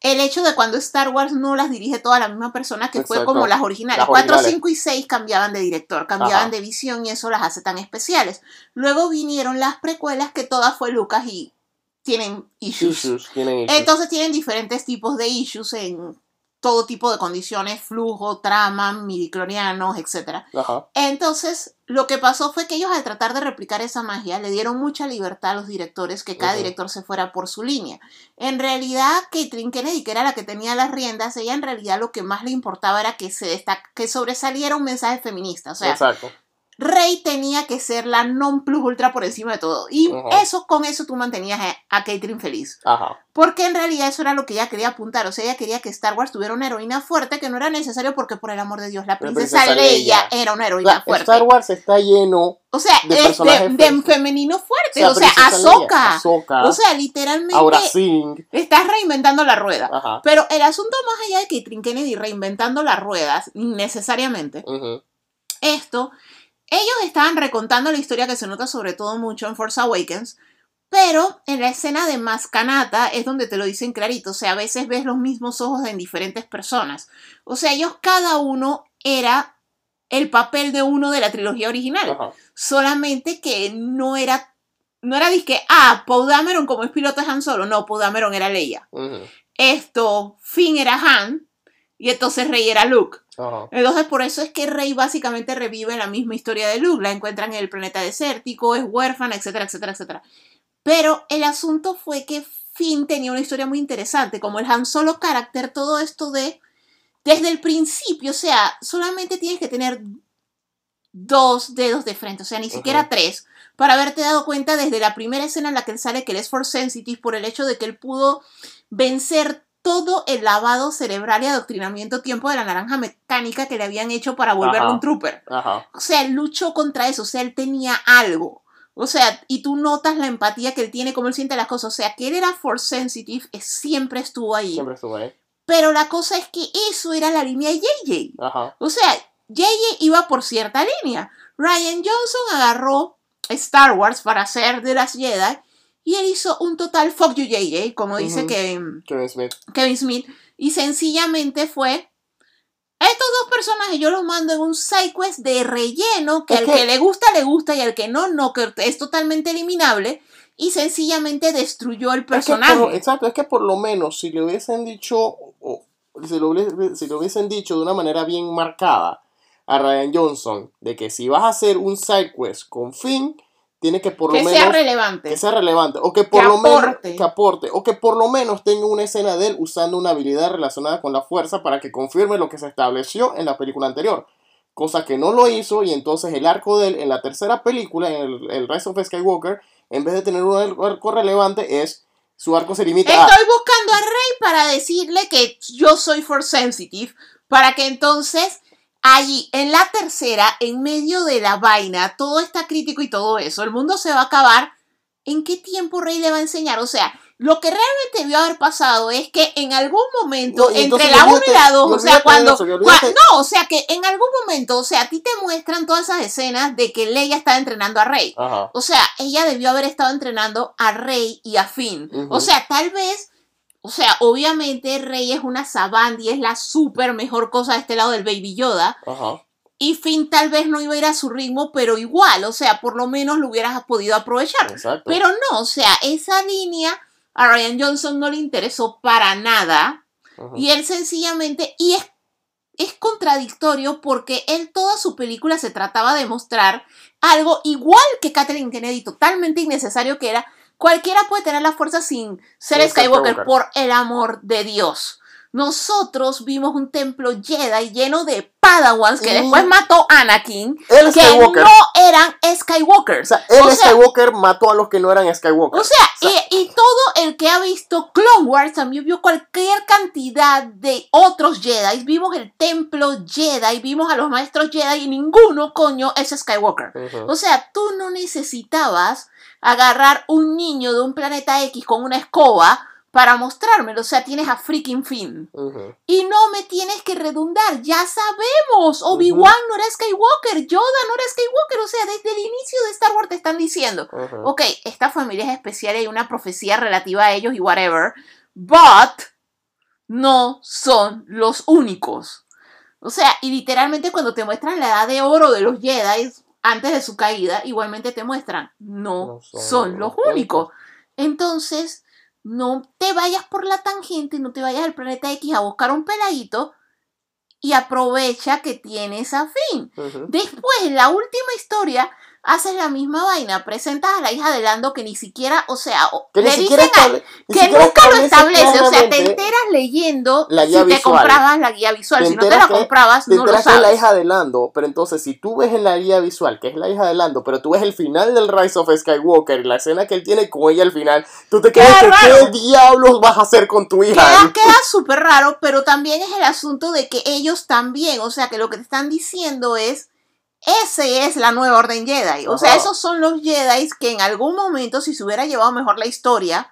el hecho de cuando Star Wars no las dirige toda la misma persona que fue como las originales. 4, 5 y 6 cambiaban de director, cambiaban de visión y eso las hace tan especiales. Luego vinieron las precuelas que todas fue Lucas y tienen issues. tienen issues. Entonces tienen diferentes tipos de issues en todo tipo de condiciones, flujo, trama, midiclorianos, etc. Ajá. Entonces, lo que pasó fue que ellos al tratar de replicar esa magia le dieron mucha libertad a los directores que cada director se fuera por su línea. En realidad, Caitlin Kennedy, que era la que tenía las riendas, ella en realidad lo que más le importaba era que se destac- que sobresaliera un mensaje feminista. O sea, Exacto. Rey tenía que ser la non plus ultra por encima de todo. Y eso, con eso tú mantenías a, a Caitlyn feliz. Porque en realidad eso era lo que ella quería apuntar. O sea, ella quería que Star Wars tuviera una heroína fuerte que no era necesario porque, por el amor de Dios, la princesa, princesa Leia, Leia. era una O heroína fuerte. Star Wars está lleno o sea, de es de, de femenino fuerte. O O sea, Ahsoka. Ahsoka, O sea, literalmente Aura Singh. estás reinventando la rueda. Ajá. Pero el asunto más allá de Caitlyn Kennedy reinventando las ruedas, necesariamente, esto, ellos estaban recontando la historia que se nota sobre todo mucho en Force Awakens, pero en la escena de Mascanata es donde te lo dicen clarito, o sea, a veces ves los mismos ojos en diferentes personas. O sea, ellos cada uno era el papel de uno de la trilogía original, Ajá. solamente que no era no era disque, ah, Poe Dameron como es piloto de Han Solo, no, Poe Dameron era Leia. Esto, Finn era Han y entonces Rey era Luke. Ajá. Entonces, por eso es que Rey básicamente revive la misma historia de Luke. La encuentran en el planeta desértico, es huérfana, etcétera, etcétera, etcétera. Pero el asunto fue que Finn tenía una historia muy interesante, como el Han Solo carácter, todo esto de desde el principio, o sea, solamente tienes que tener dos dedos de frente, o sea, ni siquiera tres, para haberte dado cuenta desde la primera escena en la que él sale que él es force sensitive por el hecho de que él pudo vencer todo el lavado cerebral y adoctrinamiento tiempo de la naranja mecánica que le habían hecho para volverlo Ajá. un trooper. Ajá. O sea, él luchó contra eso, o sea, él tenía algo. O sea, y tú notas la empatía que él tiene, cómo él siente las cosas. O sea, que él era force sensitive, siempre estuvo ahí. Siempre estuvo ahí. Pero la cosa es que eso era la línea de JJ. Ajá. O sea, JJ iba por cierta línea. Ryan Johnson agarró Star Wars para hacer de las Jedi y él hizo un total fuck you JJ, como dice. Kevin, Kevin Smith. Kevin Smith, y sencillamente fue estos dos personajes yo los mando en un side quest de relleno que Es al que- que le gusta le gusta y al que no no que es totalmente eliminable y sencillamente destruyó el Es que personaje. por- exacto, es que por lo menos si le hubiesen dicho, lo, si lo hubiesen dicho de una manera bien marcada a Ryan Johnson, de que si vas a hacer un side quest con Finn, tiene que por lo que menos sea relevante. que sea relevante, o que por Que lo menos que aporte, o que por lo menos tenga una escena de él usando una habilidad relacionada con la fuerza para que confirme lo que se estableció en la película anterior. Cosa que no lo hizo, y entonces el arco de él en la tercera película, en el, el Rise of Skywalker, en vez de tener un arco relevante, es su arco se limita a. Estoy buscando a Rey para decirle que yo soy for sensitive, para que entonces allí, en la tercera, en medio de la vaina, todo está crítico y todo eso, el mundo se va a acabar. ¿En qué tiempo Rey le va a enseñar? O sea, lo que realmente debió haber pasado es que en algún momento, No, entre la 1 y la 2, y o sea, cuando... eso, no, o sea, que en algún momento, o sea, a ti te muestran todas esas escenas de que Leia está entrenando a Rey. Ajá. O sea, ella debió haber estado entrenando a Rey y a Finn. O sea, tal vez, o sea, obviamente Rey es una Savandi, es la súper mejor cosa de este lado del Baby Yoda. Ajá. Y Finn tal vez no iba a ir a su ritmo, pero igual, o sea, por lo menos lo hubieras podido aprovechar. Exacto. Pero no, o sea, esa línea a Ryan Johnson no le interesó para nada. Y él sencillamente, y es, es contradictorio porque él toda su película se trataba de mostrar algo igual que Kathleen Kennedy, totalmente innecesario que era, cualquiera puede tener la fuerza sin ser Skywalker, Skywalker. por el amor de Dios. Nosotros vimos un templo Jedi lleno de Padawans que Y- después mató Anakin, Él que Skywalker. no eran Skywalkers. O sea, O sea, Skywalker mató a los que no eran Skywalker. o sea, y, y todo el que ha visto Clone Wars también vio cualquier cantidad de otros Jedi. Vimos el templo Jedi, vimos a los maestros Jedi y ninguno, coño, es Skywalker. O sea, tú no necesitabas agarrar un niño de un planeta X con una escoba para mostrármelo. O sea, tienes a freaking Finn. Y no me tienes que redundar, ya sabemos. Obi-Wan no era Skywalker, Yoda no era Skywalker. O sea, desde el inicio de Star Wars te están diciendo, ok, esta familia es especial y hay una profecía relativa a ellos y whatever, but no son los únicos. O sea, y literalmente cuando te muestran la edad de oro de los Jedi antes de su caída, igualmente te muestran, no, No son son, los únicos. Entonces, no te vayas por la tangente, no te vayas al planeta X a buscar un peladito y aprovecha que tienes a. Ujú. Después, la última historia, haces la misma vaina, presentas a la hija de Lando que ni siquiera, o sea, Que le dicen estable- que nunca lo establece o sea, te enteras leyendo la si guía te visual. comprabas la guía visual, Te si no te la que- comprabas, Te no lo enteras que es la sabes. hija de Lando, pero entonces si tú ves en la guía visual que es la hija de Lando, pero tú ves el final del Rise of Skywalker y la escena que él tiene con ella al final, tú te Queda quedas que qué diablos vas a hacer con tu hija. Queda, queda súper raro, pero también es el asunto de que ellos también, o sea, que lo que te están diciendo es, ese es la nueva orden Jedi. O sea, esos son los Jedi que en algún momento, si se hubiera llevado mejor la historia,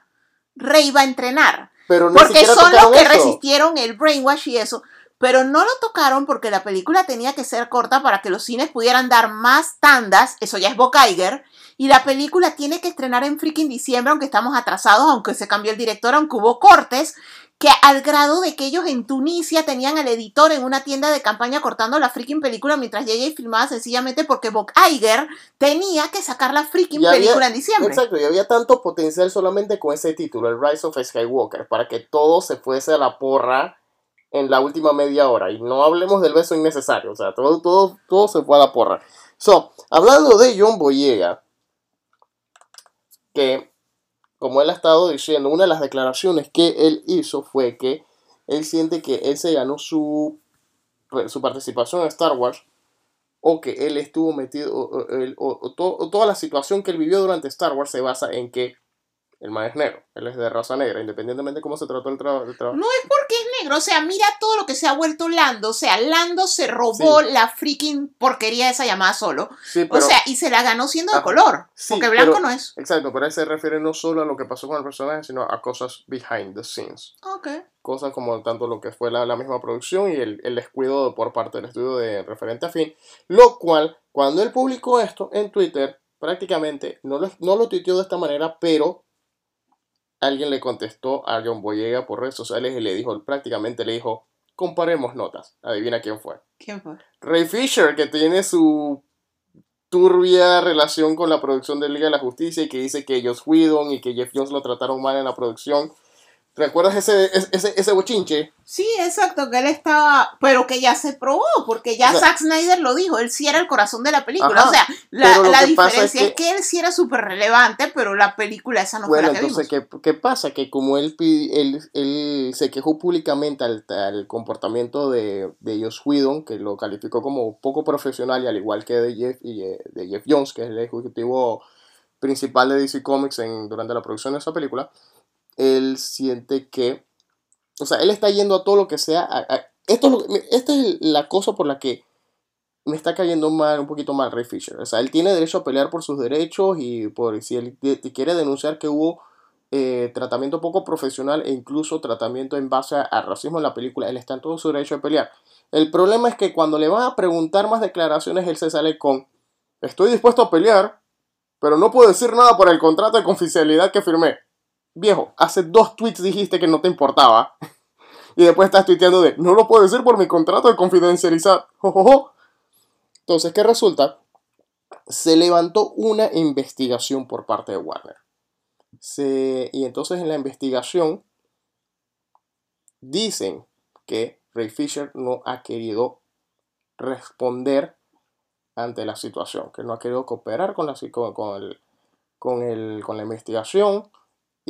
Rey va a entrenar. pero ni Porque son los que eso. resistieron el brainwash y eso. Pero no lo tocaron porque la película tenía que ser corta para que los cines pudieran dar más tandas. Eso ya es Bob Iger. Y la película tiene que estrenar en freaking diciembre, aunque estamos atrasados, aunque se cambió el director, aunque hubo cortes, que al grado de que ellos en Tunisia tenían al editor en una tienda de campaña cortando la freaking película mientras JJ filmaba sencillamente porque Bob Iger tenía que sacar la freaking había- película en diciembre. Exacto, y había tanto potencial solamente con ese título, el Rise of Skywalker, para que todo se fuese a la porra en la última media hora. Y no hablemos del beso innecesario, o sea, todo, todo, todo se fue a la porra. So, hablando de John Boyega, que como él ha estado diciendo, una de las declaraciones que él hizo fue que él siente que él se ganó su, su participación en Star Wars o que él estuvo metido, o, o- o toda la situación que él vivió durante Star Wars se basa en que el man es negro, él es de raza negra, independientemente de cómo se trató el trabajo. No es porque es negro, o sea, mira todo lo que se ha vuelto Lando. O sea, Lando se robó Sí. la freaking porquería esa llamada solo. Sí, o pero- sea, y se la ganó siendo de Ajá. color. Sí, porque blanco pero- no es. Exacto, pero él se refiere no solo a lo que pasó con el personaje, sino a cosas behind the scenes. Ok. Cosas como tanto lo que fue la, la misma producción y el, el descuido por parte del estudio de referente a fin. Lo cual, cuando él publicó esto en Twitter, prácticamente no lo, no lo tuiteó de esta manera, pero alguien le contestó a John Boyega por redes sociales y le dijo, prácticamente le dijo, comparemos notas. Adivina quién fue. ¿Quién fue? Ray Fisher, que tiene su turbia relación con la producción de Liga de la Justicia y que dice que Joss Whedon y que Jeff Jones lo trataron mal en la producción. ¿Recuerdas ese, ese, ese, bochinche? Sí, exacto, que él estaba, pero que ya se probó, porque ya O sea- Zack Snyder lo dijo, él sí era el corazón de la película. Ajá, o sea, la, la diferencia es es que- él sí era súper relevante, pero la película esa no bueno, fue la que entonces, vimos. ¿qué, qué pasa? Que como él, él, él se quejó públicamente al, al comportamiento de, de Joss Whedon, que lo calificó como poco profesional y al igual que de Jeff, y, eh, de Jeff Jones, que es el ejecutivo principal de DC Comics en, durante la producción de esa película, él siente que, o sea, él está yendo a todo lo que sea, a- a- esto es lo esta es la cosa por la que me está cayendo mal, un poquito mal Ray Fisher. O sea, él tiene derecho a pelear por sus derechos y por si él quiere denunciar que hubo eh, tratamiento poco profesional e incluso tratamiento en base a, a racismo en la película, él está en todo su derecho de pelear. El problema es que cuando le van a preguntar más declaraciones, él se sale con, estoy dispuesto a pelear, pero no puedo decir nada por el contrato de confidencialidad que firmé. Viejo, hace dos tweets dijiste que no te importaba. Y después estás tuiteando de, no lo puedo decir por mi contrato de confidencialidad. Entonces, ¿qué resulta? Se levantó una investigación por parte de Warner. Y entonces en la investigación dicen que Ray Fisher no ha querido responder ante la situación, que no ha querido cooperar con la, con el- con el- con la investigación.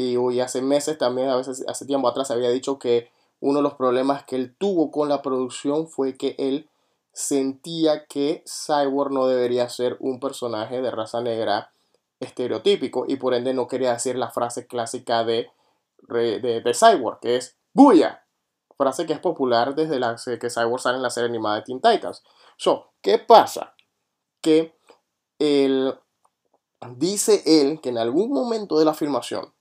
Y hoy hace meses también, a veces hace tiempo atrás, había dicho que uno de los problemas que él tuvo con la producción fue que él sentía que Cyborg no debería ser un personaje de raza negra estereotípico y por ende no quería decir la frase clásica de, de, Cyborg, que es ¡Buya! Frase que es popular desde que Cyborg sale en la serie animada de Teen Titans. So, ¿qué pasa? Que él, dice él que en algún momento de la filmación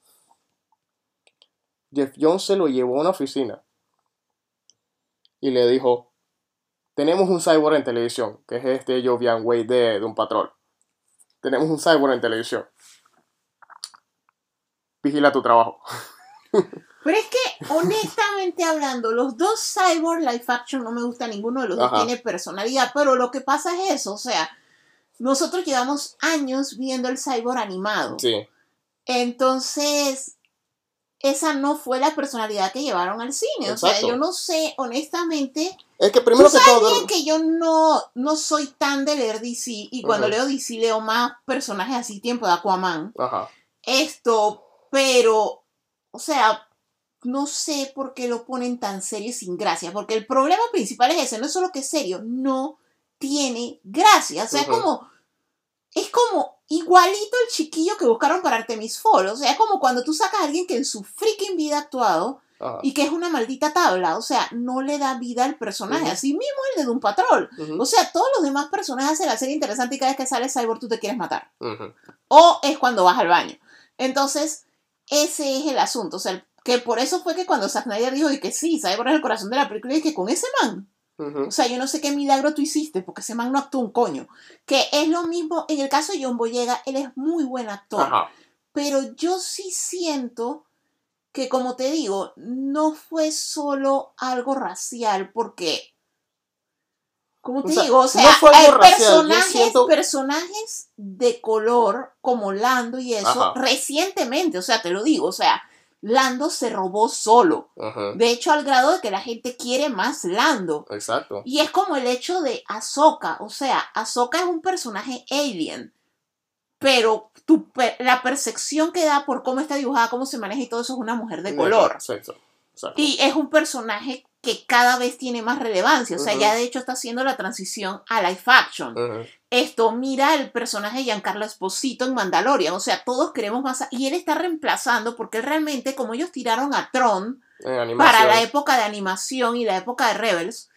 Jeff Jones se lo llevó a una oficina y le dijo, tenemos un cyborg en televisión, que es este Jovian Wade de, de un patrón. Tenemos un cyborg en televisión. Vigila tu trabajo. Pero es que, honestamente hablando, los dos Cyborg Life Action no me gusta ninguno de los Ajá. dos tiene personalidad, pero lo que pasa es eso, o sea, nosotros llevamos años viendo el Cyborg animado. Sí. Entonces, esa no fue la personalidad que llevaron al cine. O sea, yo no sé, honestamente, Es que Tú primero que sabes todo. bien que yo no, no soy tan de leer DC y cuando leo DC leo más personajes así, tiempo de Aquaman. Ajá. Esto, pero, o sea, no sé por qué lo ponen tan serio y sin gracia, porque el problema principal es ese, no es solo que es serio, no tiene gracia, o sea, es como, es como igualito el chiquillo que buscaron para Artemis Fall, o sea, es como cuando tú sacas a alguien que en su freaking vida ha actuado Ajá. y que es una maldita tabla, o sea, no le da vida al personaje, así mismo el de Doom Patrol, o sea, todos los demás personajes hacen la serie interesante y cada vez que sale Cyborg tú te quieres matar o es cuando vas al baño. Entonces, ese es el asunto. O sea, que por eso fue que cuando Zack Snyder dijo y que sí, Cyborg es el corazón de la película, y que con ese man. O sea, yo no sé qué milagro tú hiciste, porque ese man no actuó un coño. Que es lo mismo, en el caso de John Boyega, él es muy buen actor. Ajá. Pero yo sí siento que, como te digo, no fue solo algo racial, porque. Como te O sea, digo, o sea, no hay racial, personajes, siento- personajes de color como Lando y eso, Ajá. recientemente, o sea, te lo digo, o sea, Lando se robó solo. Ajá. De hecho, al grado de que la gente quiere más Lando. Exacto. Y es como el hecho de Ahsoka. O sea, Ahsoka es un personaje alien. Pero tu la percepción que da por cómo está dibujada, cómo se maneja y todo eso es una mujer de color. Exacto. Exacto. Y es un personaje que cada vez tiene más relevancia. O sea, ya de hecho está haciendo la transición a live action. Esto, mira el personaje de Giancarlo Esposito en Mandalorian. O sea, todos queremos más. Y él está reemplazando porque él realmente, como ellos tiraron a Tron, para la época de animación y la época de Rebels,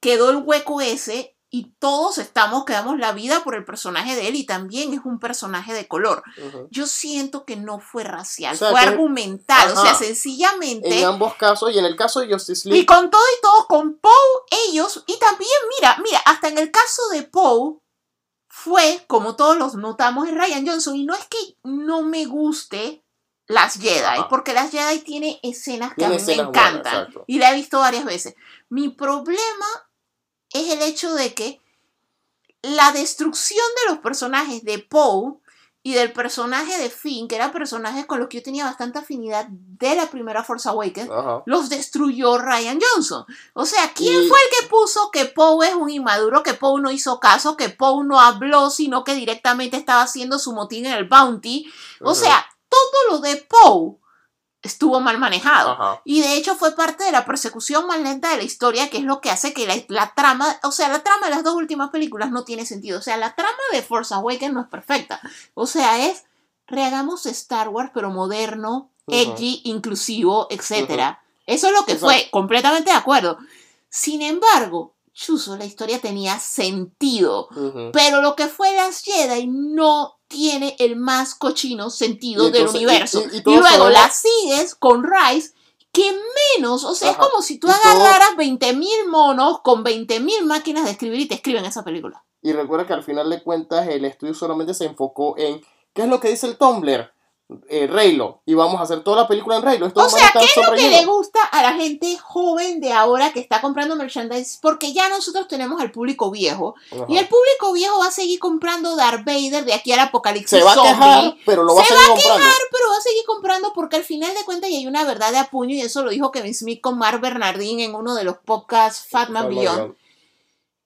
quedó el hueco ese y todos estamos, que damos la vida por el personaje de él y también es un personaje de color. Yo siento que no fue racial, O sea, fue argumental, o sea, sencillamente... En ambos casos, y en el caso de Justice Y League. con todo y todo, con Poe, ellos, y también, mira, mira, hasta en el caso de Poe, fue, como todos los notamos, en Ryan Johnson, y no es que no me guste las Jedi, Ajá. porque las Jedi tiene escenas que Tiene a mí me buenas, encantan, y la he visto varias veces. Mi problema es el hecho de que la destrucción de los personajes de Poe y del personaje de Finn, que eran personajes con los que yo tenía bastante afinidad de la primera Force Awakens, Ajá. los destruyó Ryan Johnson. O sea, ¿quién Y- fue el que puso que Poe es un inmaduro, que Poe no hizo caso, que Poe no habló, sino que directamente estaba haciendo su motín en el Bounty? O sea, todo lo de Poe estuvo mal manejado. Ajá. Y de hecho fue parte de la persecución más lenta de la historia, que es lo que hace que la, la trama, o sea, la trama de las dos últimas películas no tiene sentido. O sea, la trama de Force Awakens no es perfecta. O sea, es rehagamos Star Wars, pero moderno, Ujú. edgy, inclusivo, etc. Eso es lo que fue, completamente de acuerdo. Sin embargo, Chuzo, la historia tenía sentido. Pero lo que fue las Jedi no tiene el más cochino sentido entonces- del universo. y- y- y Y, todos luego sabemos- la sigues con Rice, que menos, o sea, Ajá. es como si tú Y todo- agarraras 20.000 monos con 20.000 máquinas de escribir y te escriben esa película. Y recuerda que al final de cuentas el estudio solamente se enfocó en ¿qué es lo que dice el Tumblr? Eh, Reylo. Y vamos a hacer toda la película en Reylo. Estos O sea, ¿qué es lo que le gusta a la gente joven de ahora que está comprando merchandise? Porque ya nosotros tenemos al público viejo. Ajá. Y el público viejo va a seguir comprando Darth Vader de aquí al apocalipsis Se va a quejar, pero lo va a Se seguir comprando. pero va a seguir comprando porque al final de cuentas hay una verdad de apuño y eso lo dijo Kevin Smith con Mark Bernardín en uno de los podcasts Fatman Beyond God.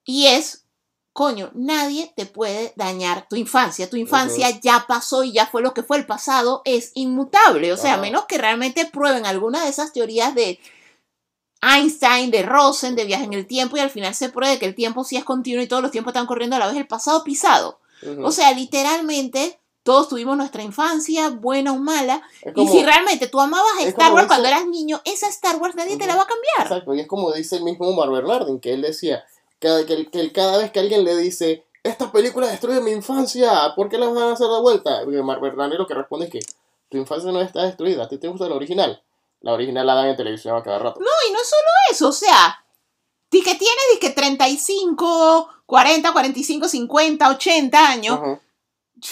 y es coño, nadie te puede dañar tu infancia. Tu infancia ya pasó y ya fue lo que fue. El pasado es inmutable. O sea, a menos que realmente prueben alguna de esas teorías de Einstein, de Rosen, de viaje en el tiempo y al final se pruebe que el tiempo sí es continuo y todos los tiempos están corriendo a la vez, el pasado pisado. O sea, literalmente todos tuvimos nuestra infancia, buena o mala, y si realmente tú amabas a Star Wars dice- cuando eras niño, esa Star Wars nadie te la va a cambiar. Exacto, y es como dice el mismo Omar Bernardin, que él decía que, que, que cada vez que alguien le dice, esta película destruye mi infancia, ¿por qué la van a hacer de vuelta? Omar Bernardin lo que responde es que tu infancia no está destruida, ¿a ti te gusta la original? La original la dan en televisión a cada rato. No, y no es solo eso, o sea, di que tienes di que 35, 40, 45, 50, 80 años, Ujú,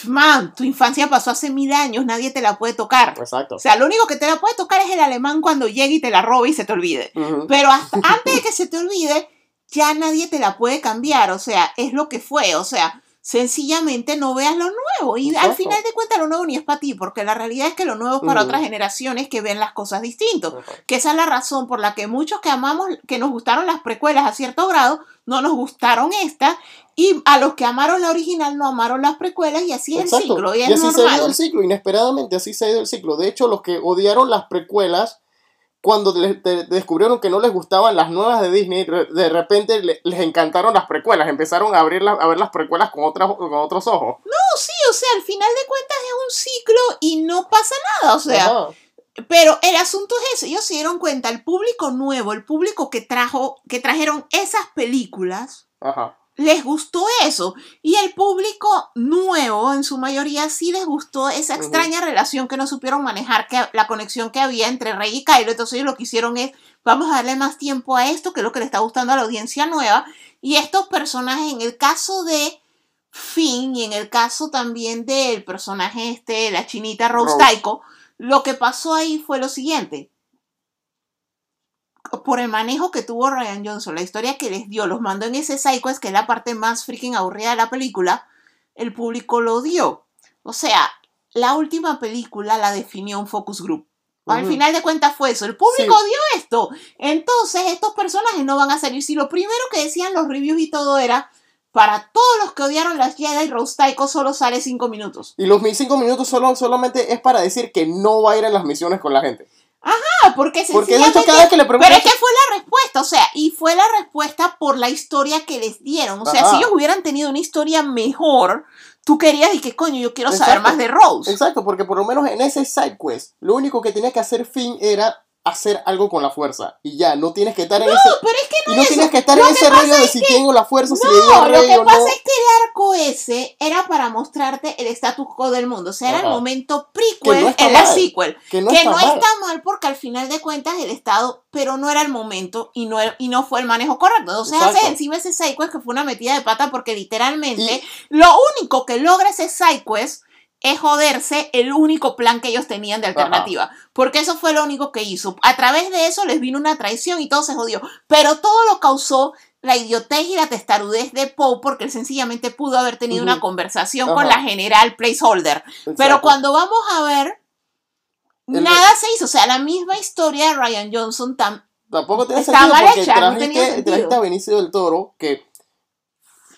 man, tu infancia pasó hace mil años, nadie te la puede tocar. Exacto. O sea, lo único que te la puede tocar es el alemán cuando llegue y te la robe y se te olvide. Pero hasta antes de que se te olvide, ya nadie te la puede cambiar. O sea, es lo que fue. O sea, sencillamente no veas lo nuevo. Y al final de cuentas lo nuevo ni es para ti, porque la realidad es que lo nuevo es para otras generaciones que ven las cosas distintos. Ajá. Que esa es la razón por la que muchos que amamos, que nos gustaron las precuelas a cierto grado, no nos gustaron esta. Y a los que amaron la original no amaron las precuelas y así es el ciclo. Y Y es así se ha ido normal. el ciclo, inesperadamente así se ha ido el ciclo. De hecho, los que odiaron las precuelas, cuando te- descubrieron que no les gustaban las nuevas de Disney, de repente le- les encantaron las precuelas, empezaron a, abrir la- a ver las precuelas con, otras, con otros ojos. No, sí, o sea, al final de cuentas es un ciclo y no pasa nada. O sea, Ajá. Pero el asunto es ese, ellos se dieron cuenta, el público nuevo, el público que trajo, que trajeron esas películas, Ajá. Les gustó eso. Y el público nuevo, en su mayoría, sí les gustó esa extraña relación que no supieron manejar, que la conexión que había entre Rey y Kylo. Entonces ellos lo que hicieron es, vamos a darle más tiempo a esto, que es lo que le está gustando a la audiencia nueva. Y estos personajes, en el caso de Finn y en el caso también del personaje este, la chinita Rose Rose. Tycho, lo que pasó ahí fue lo siguiente. Por el manejo que tuvo Ryan Johnson, la historia que les dio, los mandó en ese Psycho, que es la parte más freaking aburrida de la película, el público lo dio. O sea, la última película la definió un focus group. Al final de cuentas fue eso. El público Sí. dio esto. Entonces, estos personajes no van a salir. Si lo primero que decían los reviews y todo era, para todos los que odiaron las Jedi, Rose Tycho solo sale 5 minutos. Y los mis cinco minutos solo, solamente es para decir que no va a ir en las misiones con la gente. Ah, porque Porque de hecho cada vez que le preguntan... Pero es que fue la respuesta, o sea, y fue la respuesta por la historia que les dieron. O sea, Ajá. si ellos hubieran tenido una historia mejor, tú querías y que coño, yo quiero saber Exacto. más de Rose. Exacto, porque por lo menos en ese side quest, lo único que tenía que hacer Finn era hacer algo con la fuerza. Y ya, no tienes que estar en ese... Pero es que no Y no es tienes eso. que estar Lo en que ese rollo de es si que- tengo la fuerza, si le digo No, al lo rey que o pasa no. es que el arco ese era para mostrarte el status quo del mundo. O sea, era el momento Que prequel no en la sequel. Que no que está no mal. está mal porque al final de cuentas el Estado, pero no era el momento y no, era- y no fue el manejo correcto. Entonces Exacto. hace encima ese sidequest que fue una metida de pata porque literalmente lo único que logra ese sidequest es joderse el único plan que ellos tenían de alternativa. Porque eso fue lo único que hizo. A través de eso les vino una traición y todo se jodió. Pero todo lo causó la idiotez y la testarudez de Poe porque él sencillamente pudo haber tenido una conversación con la general placeholder. Pero cuando vamos a ver, El- nada se hizo. O sea, la misma historia de Ryan Johnson tam- Tampoco tiene Está sentido mal hecha, no trajiste, tenía sentido. trajiste a Benicio del Toro que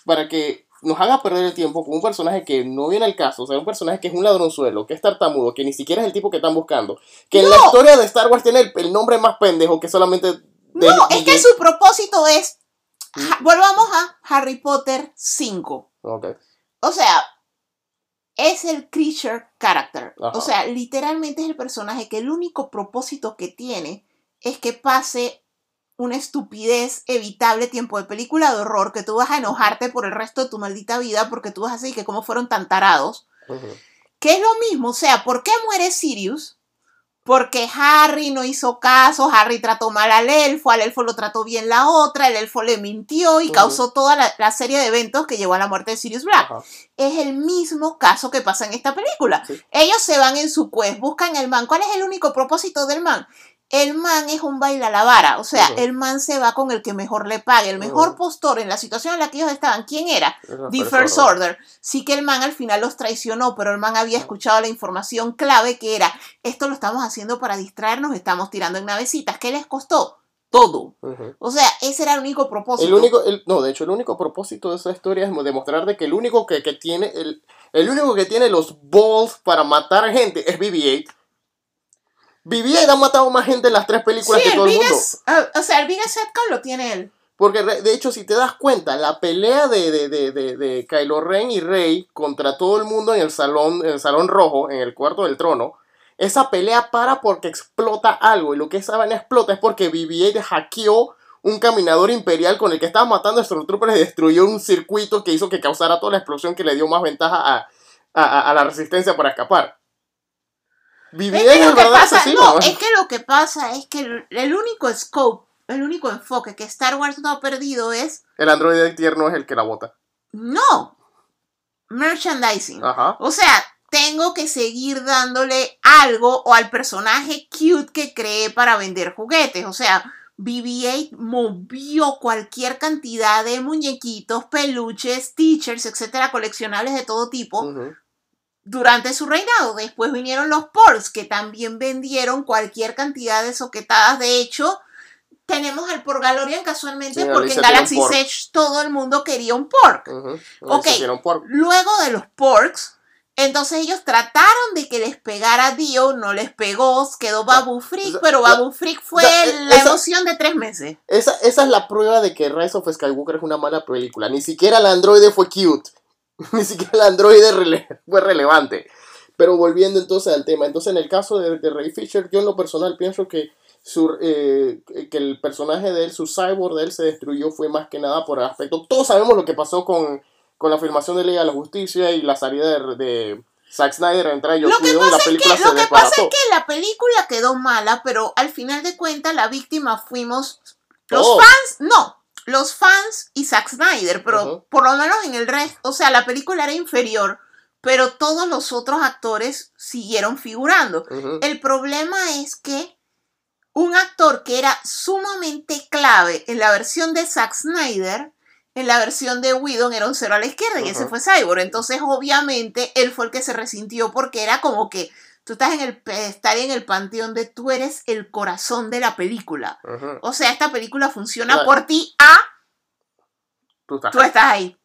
para que nos haga perder el tiempo con un personaje que no viene al caso, o sea, un personaje que es un ladronzuelo, que es tartamudo, que ni siquiera es el tipo que están buscando, que en la historia de Star Wars tiene el, el nombre más pendejo que solamente... No, es que su propósito es. ja- volvamos a Harry Potter 5. Ok. O sea, es el creature character. Ajá. O sea, literalmente es el personaje que el único propósito que tiene es que pase una estupidez evitable tiempo de película de horror que tú vas a enojarte por el resto de tu maldita vida porque tú vas a decir que cómo fueron tan tarados. Que es lo mismo, o sea, ¿por qué muere Sirius? Porque Harry no hizo caso, Harry trató mal al elfo, al elfo lo trató bien la otra, el elfo le mintió y causó toda la, la serie de eventos que llevó a la muerte de Sirius Black. Es el mismo caso que pasa en esta película. Sí. Ellos se van en su quest, buscan el man. ¿Cuál es el único propósito del man? El man es un baila la vara, o sea, el man se va con el que mejor le pague, el mejor postor en la situación en la que ellos estaban. ¿Quién era? The First Order. Sí que el man al final los traicionó, pero el man había escuchado la información clave que era, esto lo estamos haciendo para distraernos, estamos tirando en navecitas. ¿Qué les costó? Todo. O sea, ese era el único propósito. El único, el- no, de hecho, el único propósito de esa historia es demostrar de que el único que, que tiene, el, el único que tiene los balls para matar gente es BB-8. BB-8 ha matado más gente en las tres Sí, películas que el todo el mundo. biggest, ah, o sea, el biggest setcon lo tiene él. Porque de hecho, si te das cuenta, la pelea de, de, de, de, de Kylo Ren y Rey contra todo el mundo en el salón, en el salón rojo, en el cuarto del trono, esa pelea para porque explota algo. Y lo que esa vaina explota es porque BB-8 hackeó un caminador imperial con el que estaba matando a Stormtroopers y destruyó un circuito que hizo que causara toda la explosión que le dio más ventaja a, a, a- a la resistencia para escapar. BB-8 Es que lo el que verdadero pasa, asesino. no, es que lo que pasa es que el, el único scope, el único enfoque que Star Wars no ha perdido es El androide tierno es el que la bota. no merchandising. Ajá. O sea, tengo que seguir dándole algo o al personaje cute que creé para vender juguetes. O sea, BB-8 movió cualquier cantidad de muñequitos, peluches, teachers, etcétera, coleccionables de todo tipo Ujú. Durante su reinado. Después vinieron los porks, que también vendieron cualquier cantidad de soquetadas. De hecho, tenemos al Porgalorian casualmente Sí, porque en Galaxy. Edge todo el mundo quería un pork. Luego de los porks, entonces ellos trataron de que les pegara Dio, no les pegó, quedó Babu Freak, sea, pero la- Babu Freak fue la esa- emoción de tres meses. Esa, esa es la prueba de que Rise of Skywalker es una mala película. Ni siquiera el androide fue cute. Ni siquiera el androide rele- fue relevante. Pero volviendo entonces al tema. Entonces en el caso de, de Ray Fisher, yo en lo personal pienso que, su, eh, que el personaje de él, su cyborg de él se destruyó fue más que nada por el aspecto. Todos sabemos lo que pasó con, con la filmación de Liga de la Justicia y la salida de, de Zack Snyder a entrar a Joss Lo que y la pasa es película que, se lo que pasa es que la película quedó mala, pero al final de cuentas la víctima fuimos los Todos. fans, no, los fans y Zack Snyder, pero por lo menos en el resto, o sea, la película era inferior, pero todos los otros actores siguieron figurando. El problema es que un actor que era sumamente clave en la versión de Zack Snyder, en la versión de Whedon era un cero a la izquierda y ese fue Cyborg. Entonces, obviamente, él fue el que se resintió porque era como que tú estás en el y en el panteón de tú eres el corazón de la película. O sea, esta película funciona Claro. por ti a Tú estás, tú estás ahí.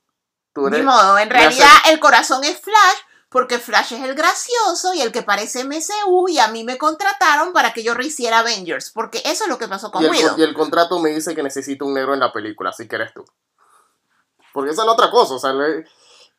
tú Ni eres- modo, en realidad el corazón es Flash, porque Flash es el gracioso y el que parece MCU y a mí me contrataron para que yo rehiciera Avengers, porque eso es lo que pasó con y, el, Widow. con- y el contrato me dice que necesito un negro en la película, así que eres tú. Porque esa es la otra cosa, o sea, le-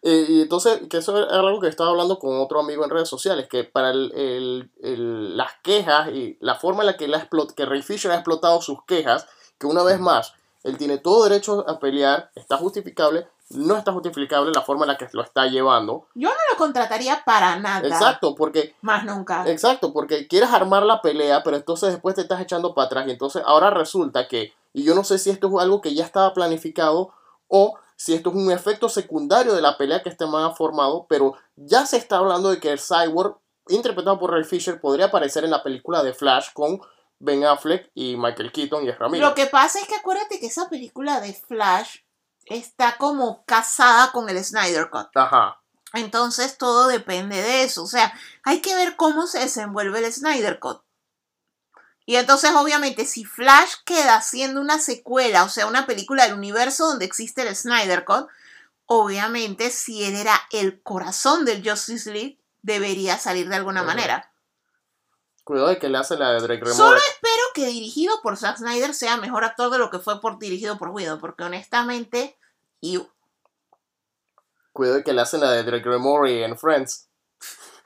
eh, y entonces, que eso es algo que estaba hablando con otro amigo en redes sociales, que para el- el- el- las quejas y la forma en la que, la explot- que Ray Fisher ha explotado sus quejas, que una vez más, él tiene todo derecho a pelear, está justificable, no está justificable la forma en la que lo está llevando. Yo no lo contrataría para nada. Exacto, porque Más nunca. Exacto, porque quieres armar la pelea, pero entonces después te estás echando para atrás y entonces ahora resulta que, y yo no sé si esto es algo que ya estaba planificado o si esto es un efecto secundario de la pelea que este man ha formado, pero ya se está hablando de que el cyborg, interpretado por Ray Fisher, podría aparecer en la película de Flash con Ben Affleck y Michael Keaton y Miller. Lo que pasa es que acuérdate que esa película de Flash está como casada con el Snyder Cut. Ajá, Entonces todo depende de eso. O sea, hay que ver cómo se desenvuelve el Snyder Cut. Y entonces, obviamente, si Flash queda siendo una secuela, o sea, una película del universo donde existe el Snyder Cut, obviamente, si él era el corazón del Justice League, debería salir de alguna manera. cuidado de que le hace la de Drake Solo Remore. espero que dirigido por Zack Snyder sea mejor actor de lo que fue por dirigido por Widow, porque honestamente, y Cuidado de que le hacen la de Drake Remore en Friends.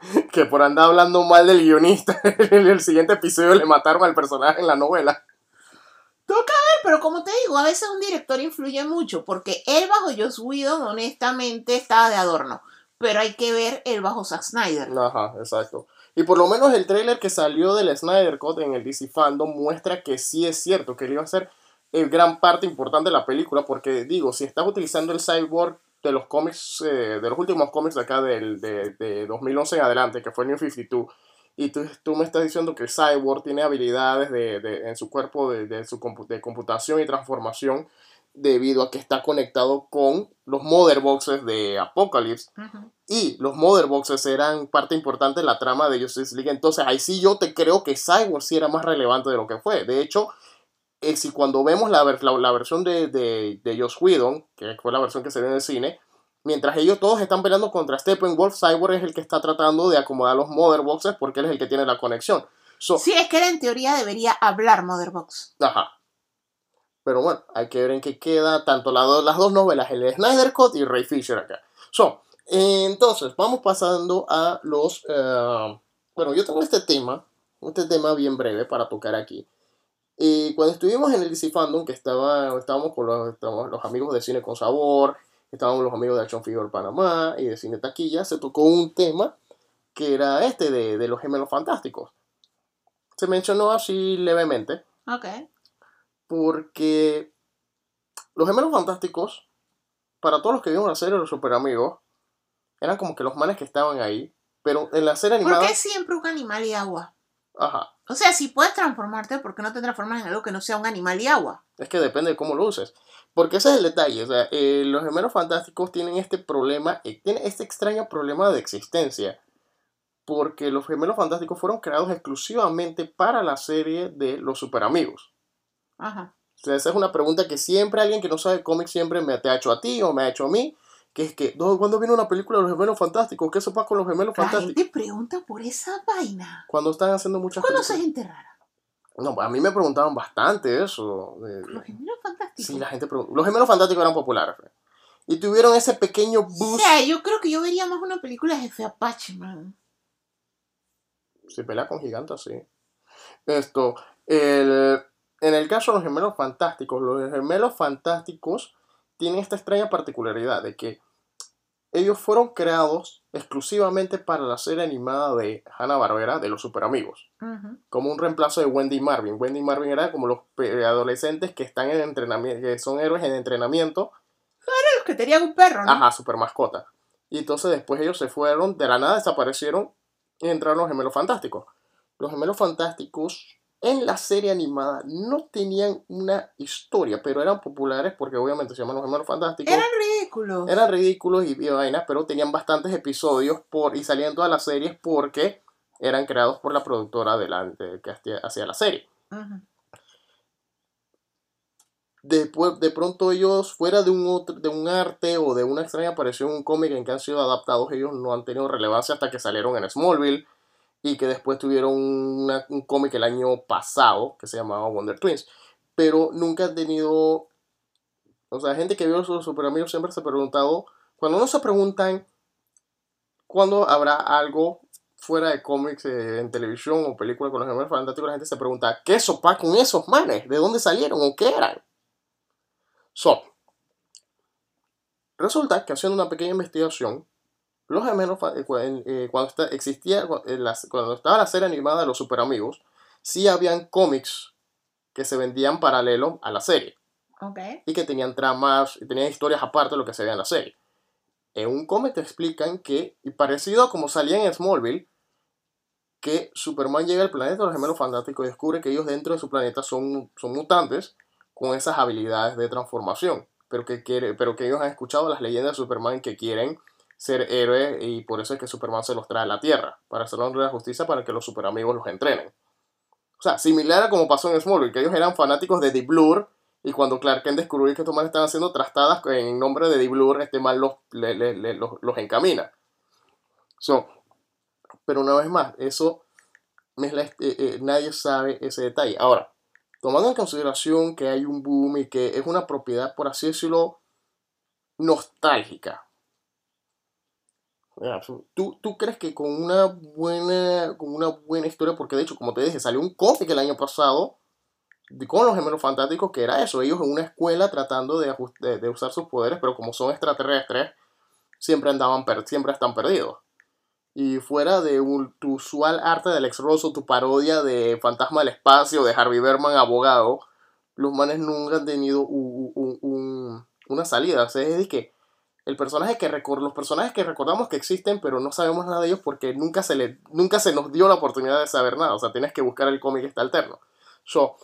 Que por andar hablando mal del guionista, en el siguiente episodio le mataron al personaje en la novela. Pero como te digo, a veces un director influye mucho, porque él bajo Joss Whedon honestamente estaba de adorno, pero hay que ver él bajo Zack Snyder. Ajá, exacto. Y por lo menos el tráiler que salió del Snyder Cut en el DC Fandom muestra que sí es cierto, que él iba a ser eh, gran parte importante de la película, porque digo, si estás utilizando el cyborg de los cómics, eh, de los últimos cómics de acá del, de, de 2011 en adelante, que fue New 52, y tú, tú me estás diciendo que cyborg tiene habilidades de, de- en su cuerpo de, de su compu- de computación y transformación debido a que está conectado con los mother boxes de Apocalypse y los Mother Boxes eran parte importante de la trama de Justice League. Entonces ahí sí yo te creo que Cyborg sí era más relevante de lo que fue. De hecho, si cuando vemos la, la, la versión de, de, de Joss Whedon, que fue la versión que se vio en el cine, mientras ellos todos están peleando contra Steppenwolf, Cyborg es el que está tratando de acomodar los Mother Boxes porque él es el que tiene la conexión. So, Sí, es que él en teoría debería hablar Motherbox. Ajá. Pero bueno, hay que ver en qué queda tanto la do- las dos novelas, el de Snyder Cut y Ray Fisher acá. So, eh, entonces, vamos pasando a los... eh, bueno, yo tengo este tema, este tema bien breve para tocar aquí. Y cuando estuvimos en el DC Fandom, que estaba, estábamos con los, estábamos los amigos de Cine con Sabor, estábamos los amigos de Action Figure Panamá y de Cine Taquilla, se tocó un tema que era este de, de los gemelos fantásticos. Se mencionó así levemente Ok. porque los gemelos fantásticos, para todos los que vieron la serie de los super amigos, eran como que los manes que estaban ahí, pero en la serie ¿Por animada, qué siempre un animal y agua? ajá, O sea, si puedes transformarte, ¿por qué no te transformas en algo que no sea un animal y agua? Es que depende de cómo lo uses. Porque ese es el detalle. O sea, eh, los gemelos fantásticos tienen este problema, eh, tienen este extraño problema de existencia. Porque los gemelos fantásticos fueron creados exclusivamente para la serie de los super amigos. Ajá. O sea, esa es una pregunta que siempre alguien que no sabe cómics siempre me te ha hecho a ti o me ha hecho a mí. Que es que, "No, ¿cuándo viene una película de los gemelos fantásticos? ¿Qué sopa con los gemelos La fantásticos? gente pregunta por esa vaina. Cuando están haciendo muchas ¿Conoces películas. gente rara? No, a mí me preguntaban bastante eso. Los gemelos fantásticos. Sí, la gente pregunta. Los gemelos fantásticos eran populares. fe. Y tuvieron ese pequeño O boost. sea, yo creo que yo vería más una película de Jefe Apache, man. Se pelea con gigantes, sí. Esto, el- en el caso de los gemelos fantásticos, los gemelos fantásticos tienen esta extraña particularidad de que ellos fueron creados exclusivamente para la serie animada de Hanna-Barbera de los Super Amigos, Ujú. como un reemplazo de Wendy Marvin. Wendy Marvin era como los pe- adolescentes que están en entrenamiento, que son héroes en entrenamiento Los que tenían un perro, ¿no? Ajá, super mascota. Y entonces después ellos se fueron, de la nada desaparecieron y entraron los gemelos fantásticos. Los gemelos fantásticos en la serie animada no tenían una historia, pero eran populares porque obviamente se llaman los gemelos fantásticos. Eran ridículos. Eran ridículos y, y vainas, pero tenían bastantes episodios por, y salían todas las series porque eran creados por la productora delante que hacía- la serie. Después de pronto ellos fuera de un otro, de un arte o de una extraña aparición en un cómic en que han sido adaptados ellos no han tenido relevancia hasta que salieron en Smallville y que después tuvieron un cómic el año pasado que se llamaba Wonder Twins pero nunca han tenido o sea gente que vio sus super amigos siempre se ha preguntado cuando no se preguntan cuándo habrá algo fuera de cómics eh, en televisión o película con los gemelos fantásticos la gente se pregunta ¿qué sopa con esos manes? ¿de dónde salieron o qué eran? So, resulta que haciendo una pequeña investigación, los gemelos, eh, eh, cuando, esta- existía, cuando estaba la serie animada de los super amigos, sí habían cómics que se vendían paralelo a la serie Ok. y que tenían tramas y tenían historias aparte de lo que se veía en la serie. En un cómic te explican que, y parecido a como salía en Smallville, que Superman llega al planeta de los gemelos fantásticos y descubre que ellos dentro de su planeta son, son mutantes con esas habilidades de transformación, pero que, quiere, pero que ellos han escuchado las leyendas de Superman que quieren ser héroes y por eso es que Superman se los trae a la Tierra, para hacer honra de la justicia para que los superamigos los entrenen. O sea, similar a como pasó en Smallville, que ellos eran fanáticos de The Blur y cuando Clark Kent descubrió que estos manes estaban haciendo trastadas en nombre de The Blur, este mal los, le- le- le- los, los encamina. Pero una vez más, eso me es la- eh, eh, nadie sabe ese detalle. Ahora, tomando en consideración que hay un boom y que es una propiedad, por así decirlo, nostálgica. ¿Tú, ¿Tú crees que con una buena con una buena historia, porque de hecho, como te dije, salió un cómic el año pasado de- con los gemelos fantásticos, que era eso, ellos en una escuela tratando de, de, de usar sus poderes, pero como son extraterrestres, siempre andaban siempre están perdidos. Y fuera de un- tu usual arte del ex Rosso, tu parodia de Fantasma del Espacio, de Harvey Berman, abogado, los manes nunca han tenido u- u- un- una salida. O sea, es de que el personaje que los personajes que recordamos que existen, pero no sabemos nada de ellos porque nunca se, le, nunca se nos dio la oportunidad de saber nada. O sea, tienes que buscar el cómic este alterno. So,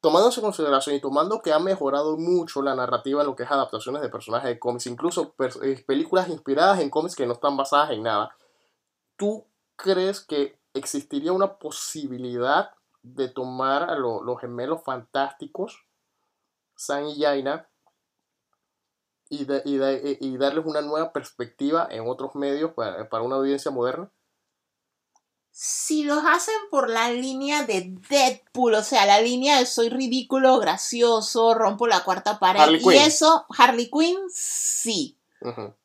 tomando en consideración y tomando que ha mejorado mucho la narrativa en lo que es adaptaciones de personajes de cómics, incluso eh, películas inspiradas en cómics que no están basadas en nada, ¿tú crees que existiría una posibilidad de tomar a lo- los gemelos fantásticos, San y Jaina, y, de- y de- y darles una nueva perspectiva en otros medios para, para una audiencia moderna? Si los hacen por la línea de Deadpool, o sea, la línea de soy ridículo, gracioso, rompo la cuarta pared, Harley y eso, Harley Quinn, sí.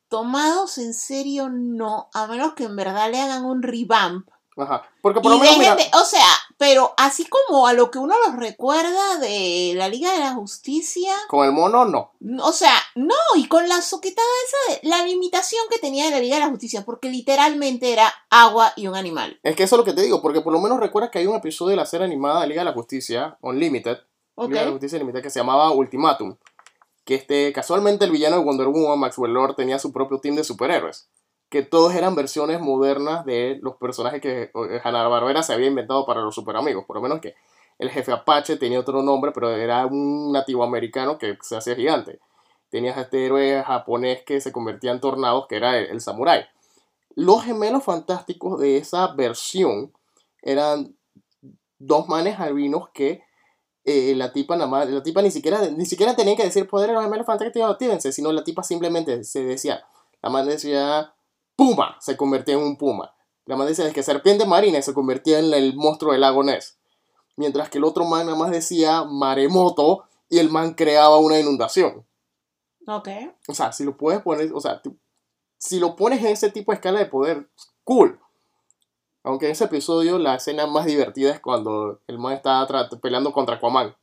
Tomados en serio, no, a menos que en verdad le hagan un revamp. Ajá. Porque por lo menos, mira, o sea, pero así como a lo que uno los recuerda de la Liga de la Justicia, con el mono no. o sea, no, y con la soquetada esa de la limitación que tenía de la Liga de la Justicia, porque literalmente era agua y un animal. Es que eso es lo que te digo, porque por lo menos recuerdas que hay un episodio de la serie animada de Liga de la Justicia, Unlimited. Liga de la Justicia Limitada, que se llamaba Ultimatum. Que este, casualmente el villano de Wonder Woman, Maxwell Lord, tenía su propio team de superhéroes. Que todos eran versiones modernas de los personajes que eh, Hanna-Barbera se había inventado para los super amigos. Por lo menos que el jefe Apache tenía otro nombre, pero era un nativo americano que se hacía gigante. Tenías este héroe japonés que se convertía en tornados, que era el, el samurái. Los gemelos fantásticos de esa versión eran dos manes albinos que eh, la tipa ni siquiera, ni siquiera tenía que decir poder a los gemelos fantásticos, actívense, sino la tipa simplemente se decía, la man decía puma, se convertía en un puma. La man decía que serpiente marina y se convertía en el monstruo del lago Ness. Mientras que el otro man nada más decía maremoto y el man creaba una inundación. Ok. O sea, si lo puedes poner, o sea, si lo pones en ese tipo de escala de poder, cool. Aunque en ese episodio la escena más divertida es cuando el man está peleando contra Aquaman.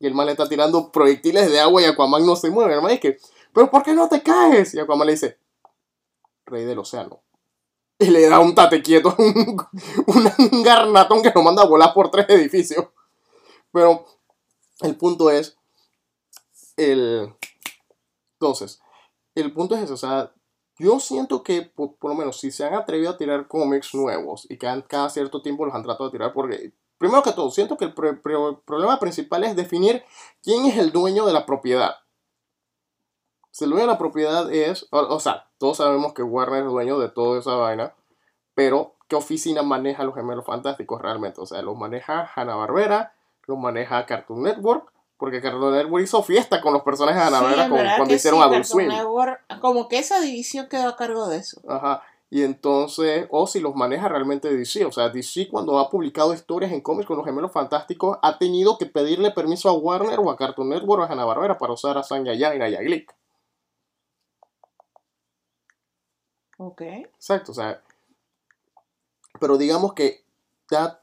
Y el man le está tirando proyectiles de agua y Aquaman no se mueve. El man es que, ¿pero por qué no te caes? Y Aquaman le dice, Rey del Océano. Y le da un tate quieto, un, un garnatón que lo manda a volar por tres edificios. Pero el punto es, el... Entonces, el punto es eso, o sea, yo siento que por, lo menos si se han atrevido a tirar cómics nuevos y que han- cada cierto tiempo los han tratado de tirar, porque primero que todo, siento que el pre- problema principal es definir quién es el dueño de la propiedad. El dueño de la propiedad es, o, o sea, todos sabemos que Warner es dueño de toda esa vaina, pero ¿qué oficina maneja los gemelos fantásticos realmente? O sea, los maneja Hanna-Barbera, los maneja Cartoon Network, porque Cartoon Network hizo fiesta con los personajes de con- verdad cuando hicieron sí, Adult Swim. Network, como que esa división quedó a cargo de eso. Ajá. Y entonces, o si los maneja realmente DC. O sea, DC cuando ha publicado historias en cómics con los gemelos fantásticos, ha tenido que pedirle permiso a Warner o a Cartoon Network o a Hanna-Barbera para usar a Sanya y a. Ok. Exacto, o sea. Pero digamos que ya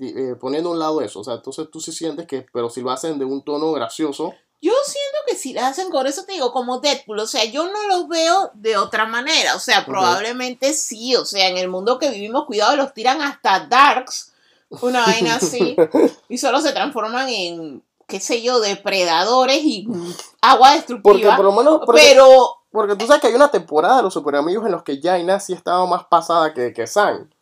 eh, poniendo a un lado eso, o sea, entonces tú sí sientes que, pero si lo hacen de un tono gracioso, Yo siento que si la hacen con eso te digo como Deadpool, o sea, yo no los veo de otra manera, o sea, probablemente sí, o sea, en el mundo que vivimos, cuidado, los tiran hasta Darks, una vaina así, y solo se transforman en, qué sé yo, depredadores y agua porque destructiva, por lo menos, porque, pero, porque tú sabes que hay una temporada de los super amigos en los que Jaina sí estaba más pasada que, que San.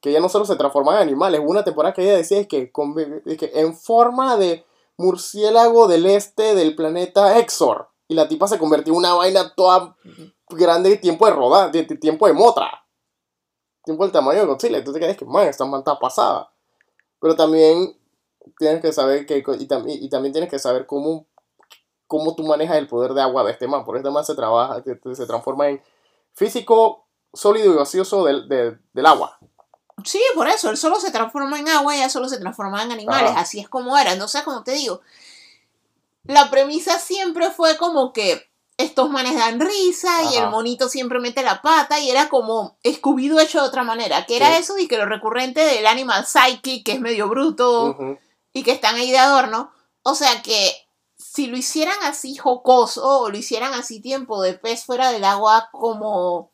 Que ella no solo se transformaba en animales, hubo una temporada que ella decía es que, en forma de murciélago del este del planeta Exor. Y la tipa se convirtió en una vaina toda grande y tiempo de rodar, tiempo de motra. Tiempo del tamaño de Godzilla. Entonces quedas que, man, esta man está pasada. Pero también tienes que saber que, y, y también tienes que saber cómo, cómo tú manejas el poder de agua de este man. Porque este man se trabaja, se, transforma en físico sólido y gaseoso del, de- del agua. sí, por eso, él solo se transforma en agua y ella solo se transforma en animales, Ajá. así es como era, entonces, como te digo, la premisa siempre fue como que estos manes dan risa y Ajá. el monito siempre mete la pata y era como Scooby-Doo hecho de otra manera, que era Sí. eso y que lo recurrente del Animal Psychic, que es medio bruto Ujú. y que están ahí de adorno. O sea que si lo hicieran así jocoso o lo hicieran así tiempo de pez fuera del agua como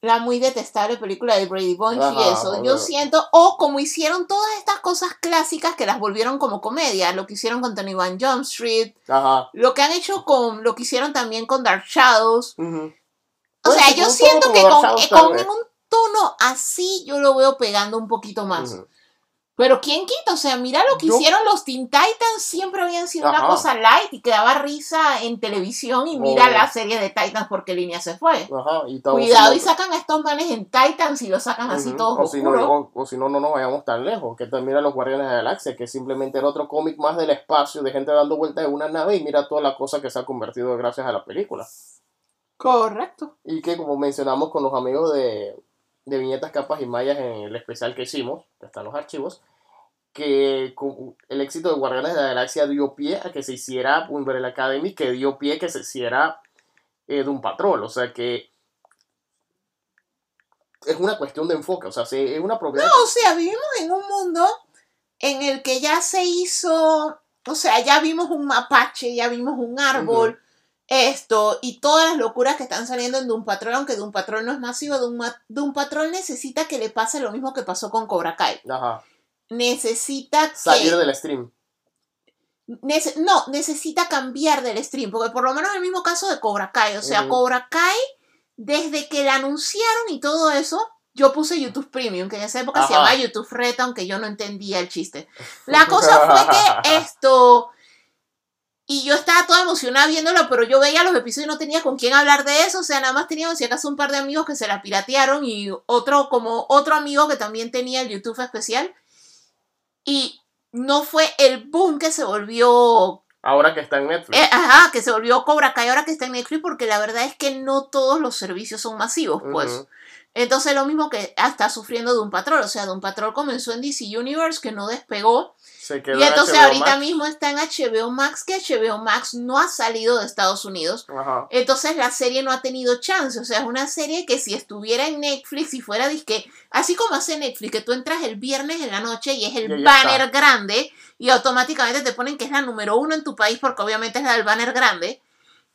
la muy detestable película de Brady Bunch y eso, yo siento, o como hicieron todas estas cosas clásicas que las volvieron como comedia, lo que hicieron con Tony Van Jump Street, Ajá. lo que han hecho con, lo que hicieron también con Dark Shadows. O sea, yo siento que con, eh, con un tono así yo lo veo pegando un poquito más. Pero ¿quién quita? O sea, mira lo que Yo- hicieron los Teen Titans, siempre habían sido una cosa light y que daba risa en televisión y mira Oh. la serie de Titans porque línea se fue. Ajá. Y Cuidado y sacan a estos manes en Titans y los sacan así todos o si, no, oscuros. o, o si no, no nos vayamos tan lejos. Que también mira los Guardianes de la Galaxia, que simplemente era otro cómic más del espacio, de gente dando vueltas en una nave y mira toda la cosa que se ha convertido gracias a la película. Correcto. Y que como mencionamos con los amigos de, de Viñetas, Capas y Mayas en el especial que hicimos, que están los archivos, que el éxito de Guardianes de la Galaxia dio pie a que se hiciera Umbrella Academy, que dio pie a que se hiciera eh, Doom Patrol. O sea que es una cuestión de enfoque, o sea, se- es una propiedad... O sea, vivimos en un mundo en el que ya se hizo, o sea, ya vimos un mapache, ya vimos un árbol, esto, y todas las locuras que están saliendo en Doom Patrol, aunque Doom Patrol no es masivo, Doom, Ma- Doom Patrol necesita que le pase lo mismo que pasó con Cobra Kai. Ajá. Necesita Salir que... del stream. Nece- no, necesita cambiar del stream, porque por lo menos en el mismo caso de Cobra Kai, o sea. Cobra Kai desde que la anunciaron y todo eso, yo puse YouTube Premium, que en esa época se llamaba YouTube Red, aunque yo no entendía el chiste. La cosa fue que esto... Y yo estaba toda emocionada viéndolo, pero yo veía los episodios y no tenía con quién hablar de eso. O sea, nada más teníamos si acaso un par de amigos que se la piratearon y otro como otro amigo que también tenía el YouTube especial. Y no fue el boom que se volvió Ahora que está en Netflix. eh, ajá, que se volvió Cobra Kai ahora que está en Netflix, porque la verdad es que no todos los servicios son masivos, pues. Entonces lo mismo que está sufriendo Doom Patrol, o sea, Doom Patrol comenzó en DC Universe, que no despegó, Se quedó y en entonces ahorita Max. mismo está en HBO Max, que HBO Max no ha salido de Estados Unidos, Ajá. entonces la serie no ha tenido chance, o sea, es una serie que si estuviera en Netflix y fuera disque, así como hace Netflix, que tú entras el viernes en la noche y es el Y banner está. grande y automáticamente te ponen que es la número uno en tu país porque obviamente es la del banner grande.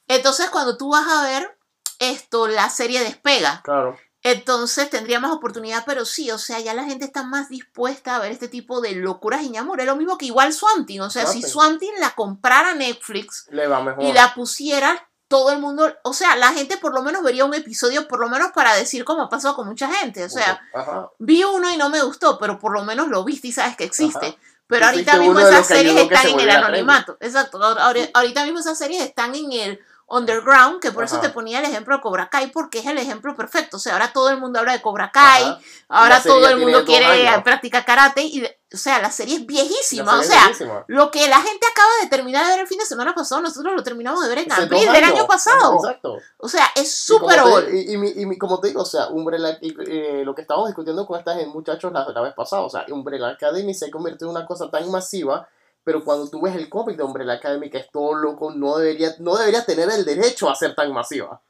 Entonces cuando tú vas a ver esto, la serie despega. Claro. Entonces tendría más oportunidad, pero sí, o sea, ya la gente está más dispuesta a ver este tipo de locuras y ñamor. Es lo mismo que igual Swanting, o sea, si. Swanting la comprara Netflix, Le va mejor. y la pusiera, todo el mundo, o sea, la gente por lo menos vería un episodio, por lo menos para decir cómo ha pasado con mucha gente. O sea, Ajá. vi uno y no me gustó, pero por lo menos lo viste y sabes que existe. Ajá. Pero ahorita mismo esas series están se en el anonimato. Exacto. Ahorita mismo esas series están en el underground, que por eso te ponía el ejemplo de Cobra Kai, porque es el ejemplo perfecto. O sea, ahora todo el mundo habla de Cobra Kai, Ajá. ahora todo el mundo quiere años. practicar karate, y, o sea, la serie es viejísima. O sea, lo que la gente acaba de terminar de ver el fin de semana pasado, nosotros lo terminamos de ver en abril del año pasado. Exacto. O sea, es Y súper. Y, y mi- y mi- como te digo, o sea, Umbrella, y, eh, lo que estábamos discutiendo con estas muchachos la, la vez pasada, o sea, Umbrella Academy se convirtió en una cosa tan masiva, pero cuando tú ves el cómic de Umbrella Academy, que es todo loco, no debería, no debería tener el derecho a ser tan masiva.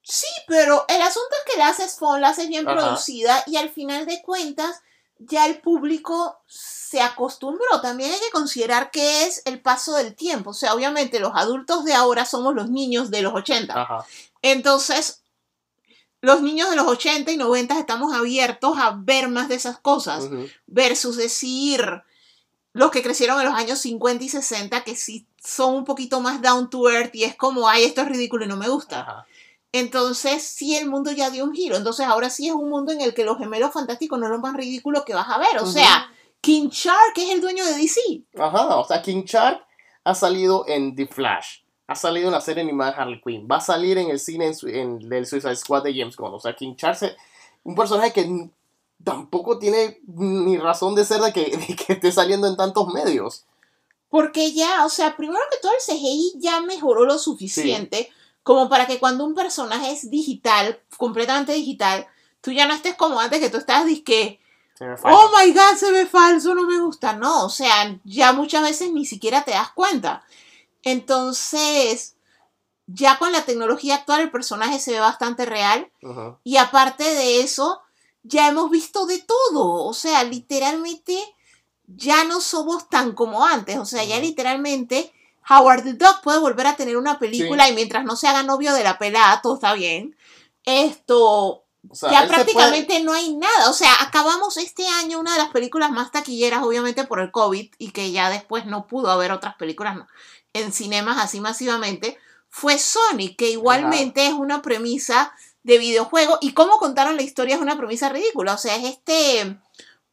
Sí, pero el asunto es que la haces fun, la haces bien Ajá. producida y al final de cuentas ya el público se acostumbró. También hay que considerar que es el paso del tiempo. O sea, obviamente los adultos de ahora somos los niños de los 80. Ajá. Entonces, los niños de los 80 y 90 estamos abiertos a ver más de esas cosas versus decir los que crecieron en los años 50 y 60 que sí son un poquito más down to earth y es como, ay, esto es ridículo y no me gusta. Ajá. Entonces, sí, el mundo ya dio un giro. Entonces, ahora sí es un mundo en el que los gemelos fantásticos no es lo más ridículo que vas a ver. O sea, King Shark es el dueño de DC. Ajá, o sea, King Shark ha salido en The Flash, ha salido en la serie animada Harley Quinn, va a salir en el cine en, en el Suicide Squad de James Gunn. O sea, King Shark es un personaje que tampoco tiene ni razón de ser de que, de que esté saliendo en tantos medios. Porque ya, o sea, primero que todo el CGI ya mejoró lo suficiente como para que cuando un personaje es digital, completamente digital, tú ya no estés como antes que tú estabas disque, oh my god, se ve falso, no me gusta. No, o sea, ya muchas veces ni siquiera te das cuenta. Entonces, ya con la tecnología actual el personaje se ve bastante real. Y aparte de eso, ya hemos visto de todo. O sea, literalmente ya no somos tan como antes. O sea, ya literalmente Howard the Duck puede volver a tener una película y mientras no se haga novio de la pelada, todo está bien. Esto, O sea, ya puede- prácticamente no hay nada. O sea, acabamos este año una de las películas más taquilleras, obviamente por el COVID, y que ya después no pudo haber otras películas en cinemas así masivamente, fue Sonic, que igualmente es una premisa de videojuego. Y cómo contaron la historia es una premisa ridícula. O sea, es este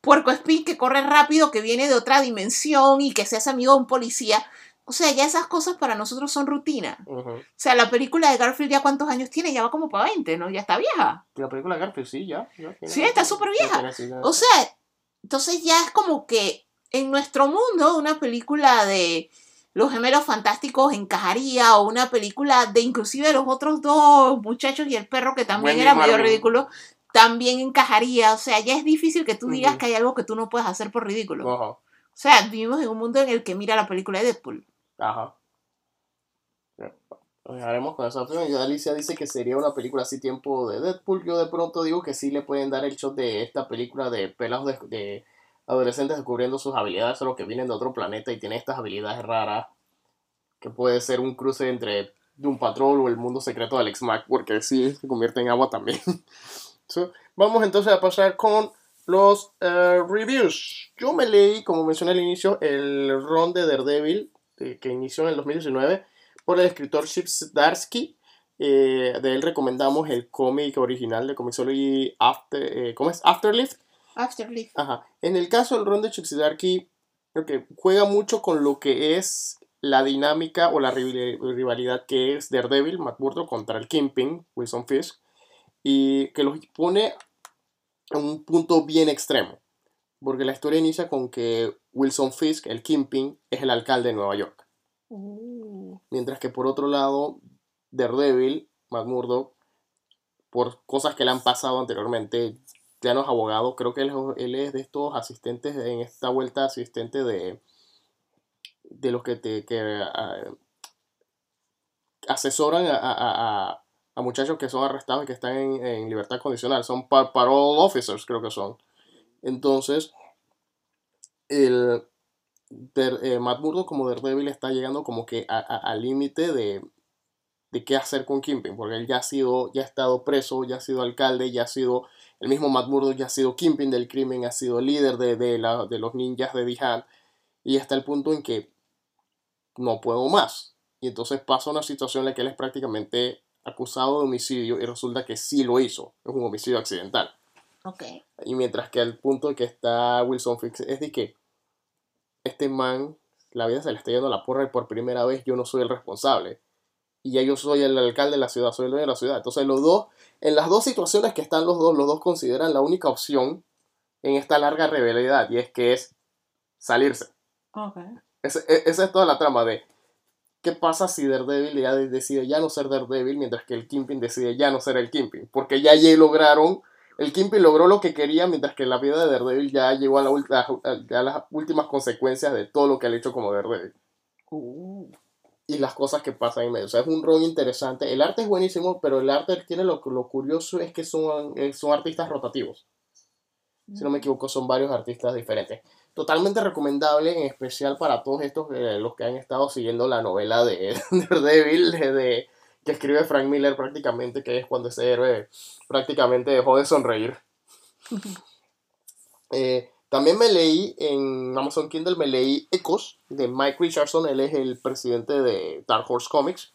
puerco espín que corre rápido, que viene de otra dimensión y que se hace amigo de un policía. O sea, ya esas cosas para nosotros son rutina. O sea, la película de Garfield ya cuántos años tiene, ya va como para 20, ¿no? Ya está vieja. La película de Garfield, sí, ya. ya tiene- Sí, está súper vieja. tiene- O sea, entonces ya es como que en nuestro mundo una película de los gemelos fantásticos encajaría o una película de inclusive los otros dos muchachos y el perro que también Wendy era medio ridículo también encajaría. O sea, ya es difícil que tú digas que hay algo que tú no puedes hacer por ridículo. Ajá. O sea, vivimos en un mundo en el que mira la película de Deadpool. Ajá. Lo dejaremos con esa opción. Y Alicia dice que sería una película así tiempo de Deadpool. Yo de pronto digo que sí le pueden dar el shot de esta película de pelados de, de adolescentes descubriendo sus habilidades, solo que vienen de otro planeta y tienen estas habilidades raras. Que puede ser un cruce entre un patrón o el mundo secreto del X-Mac, porque sí se convierte en agua también. So, vamos entonces a pasar con los eh, reviews. Yo me leí, como mencioné al inicio, el ron de Daredevil, eh, que inició en el 2019, por el escritor Chip Zdarsky. Eh, de él recomendamos el cómic original de Comixology After, eh, ¿cómo es? Afterlift. Afterlife. Ajá. En el caso del Ron de Chuxidarki, creo que juega mucho con lo que es la dinámica o la rival- rivalidad que es Daredevil, Matt Murdock contra el Kingpin, Wilson Fisk, y que los pone a un punto bien extremo. Porque la historia inicia con que Wilson Fisk, el Kingpin, es el alcalde de Nueva York. Uh, Mientras que por otro lado, Daredevil, Matt Murdock, por cosas que le han pasado anteriormente, ya no es creo que él, él es de estos asistentes, en esta vuelta asistente de, de los que te que, ah, asesoran a, a- a- muchachos que son arrestados y que están en, en libertad condicional, son pa- parole officers creo que son. Entonces, el, Der- eh, Matt Murdock como Daredevil está llegando como que al límite de, de qué hacer con Kingpin, porque él ya ha sido, ya ha estado preso, ya ha sido alcalde, ya ha sido, el mismo Matt Murdock ya ha sido Kingpin del crimen, ha sido líder de, de, la- de los ninjas de Dihan, y hasta el punto en que no puedo más. Y entonces pasa una situación en la que él es prácticamente acusado de homicidio y resulta que sí lo hizo, es un homicidio accidental. ok. Y mientras que al punto en que está Wilson Fix es de que este man, la vida se le está yendo a la porra y por primera vez yo no soy el responsable. Y ya yo soy el alcalde de la ciudad, soy el dueño de la ciudad. Entonces los dos, en las dos situaciones que están los dos, los dos consideran la única opción en esta larga rivalidad y es que es salirse. E- esa es toda la trama de qué pasa si Daredevil ya de- decide ya no ser Daredevil mientras que el Kingpin decide ya no ser el Kingpin. Porque ya, ya lograron, el Kingpin logró lo que quería mientras que la vida de Daredevil ya llegó a, la ult- a- a- a las últimas consecuencias de todo lo que ha hecho como Daredevil. Uh, Y las cosas que pasan en medio. O sea, es un ron interesante. El arte es buenísimo, pero el arte tiene lo, lo curioso es que son, eh, son artistas rotativos. Si no me equivoco, son varios artistas diferentes. Totalmente recomendable, en especial para todos estos, eh, los que han estado siguiendo la novela de Daredevil, de, de- que escribe Frank Miller prácticamente, que es cuando ese héroe prácticamente dejó de sonreír. Eh, también me leí en Amazon Kindle, me leí Ecos de Mike Richardson, él es el presidente de Dark Horse Comics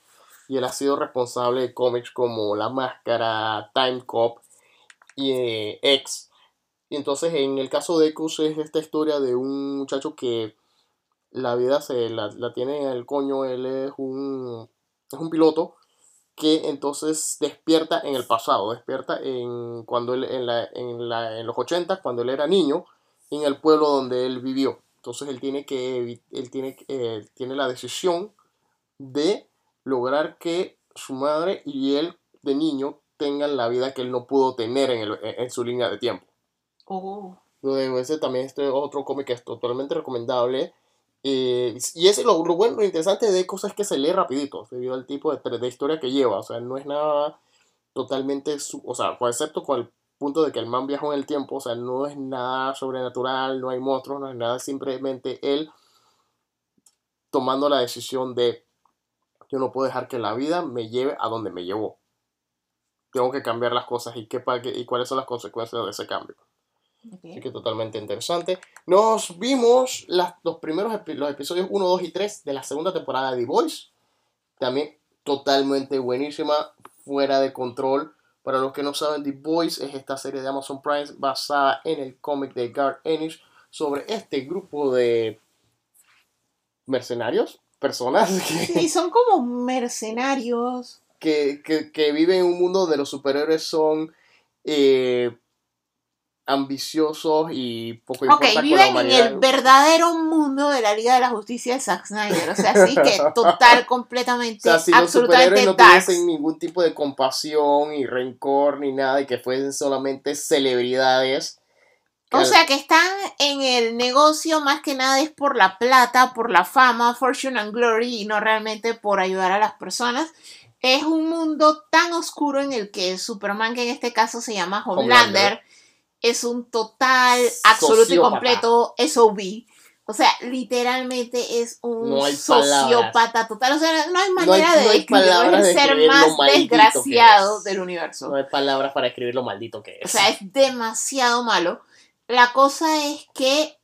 y él ha sido responsable de cómics como La Máscara, Time Cop y eh, X. Y entonces en el caso de Ecos es esta historia de un muchacho que la vida se la, la tiene en el coño, él es un, es un piloto que entonces despierta en el pasado, despierta en cuando él en, la, en, la, en los 80 cuando él era niño en el pueblo donde él vivió. Entonces él tiene que él tiene eh, tiene la decisión de lograr que su madre y él de niño tengan la vida que él no pudo tener en, el- en su línea de tiempo. Luego ese también este otro cómic que es totalmente recomendable. Eh, y ese lo, lo bueno, lo interesante de cosas es que se lee rapidito, debido al tipo de, de historia que lleva. O sea, no es nada totalmente, su- o sea, excepto con el punto de que el man viajó en el tiempo, o sea, no es nada sobrenatural, no hay monstruos, no es nada, simplemente él tomando la decisión de yo no puedo dejar que la vida me lleve a donde me llevó. Tengo que cambiar las cosas y, qué, y cuáles son las consecuencias de ese cambio. ok. Así que totalmente interesante. Nos vimos las, los primeros los episodios 1, 2 y 3 de la segunda temporada de The Voice. También totalmente buenísima, fuera de control. Para los que no saben, The Voice es esta serie de Amazon Prime basada en el cómic de Garth Ennis sobre este grupo de mercenarios, personas Sí, que, son como mercenarios. que, que- que viven en un mundo donde los superhéroes son eh, ambiciosos y poco Ok, importa con la viven en el verdadero mundo de la Liga de la Justicia de Zack Snyder. O sea, sí que total, O completamente, sea, si los absolutamente superhéroes no tuviesen ningún tipo de compasión y rencor ni nada y que fuesen solamente celebridades. O al- sea, que están en el negocio más que nada es por la plata, por la fama, fortune and glory y no realmente por ayudar a las personas. Es un mundo tan oscuro en el que Superman, que en este caso se llama Homelander, Homelander. Es un total, absoluto y completo SOB. O sea, literalmente es un No sociópata total. O sea, no hay manera no de hay describirlo. palabras Es de el ser describir lo más desgraciado es. del universo. no hay palabras para escribir lo maldito que O es. sea, es demasiado malo. La cosa es que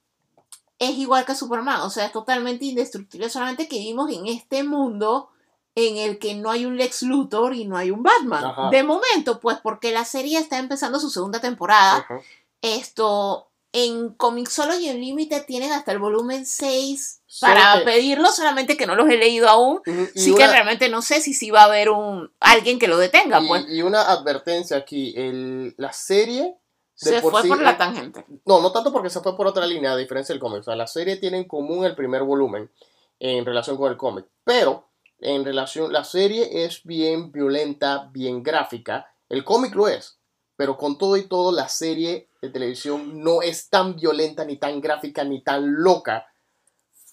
es igual que Superman, o sea, es totalmente indestructible, solamente que vivimos en este mundo en el que no hay un Lex Luthor y no hay un Batman. Ajá. De momento, pues porque la serie está empezando su segunda temporada. Ajá. Esto en Comixology Unlimited tienen hasta el volumen 6 Solo para pedirlo, solamente que no los he leído aún. Ujú, y Sí que realmente no sé si sí va a haber un alguien que lo detenga, y- pues. y una advertencia aquí, el, la serie de Se por fue sí- por la tangente. No, no tanto porque se fue por otra línea, a diferencia del cómic. O sea, la serie tiene en común el primer volumen en relación con el cómic. Pero, en relación, la serie es bien violenta, bien gráfica. El cómic lo es. Pero con todo y todo, la serie de televisión no es tan violenta, ni tan gráfica, ni tan loca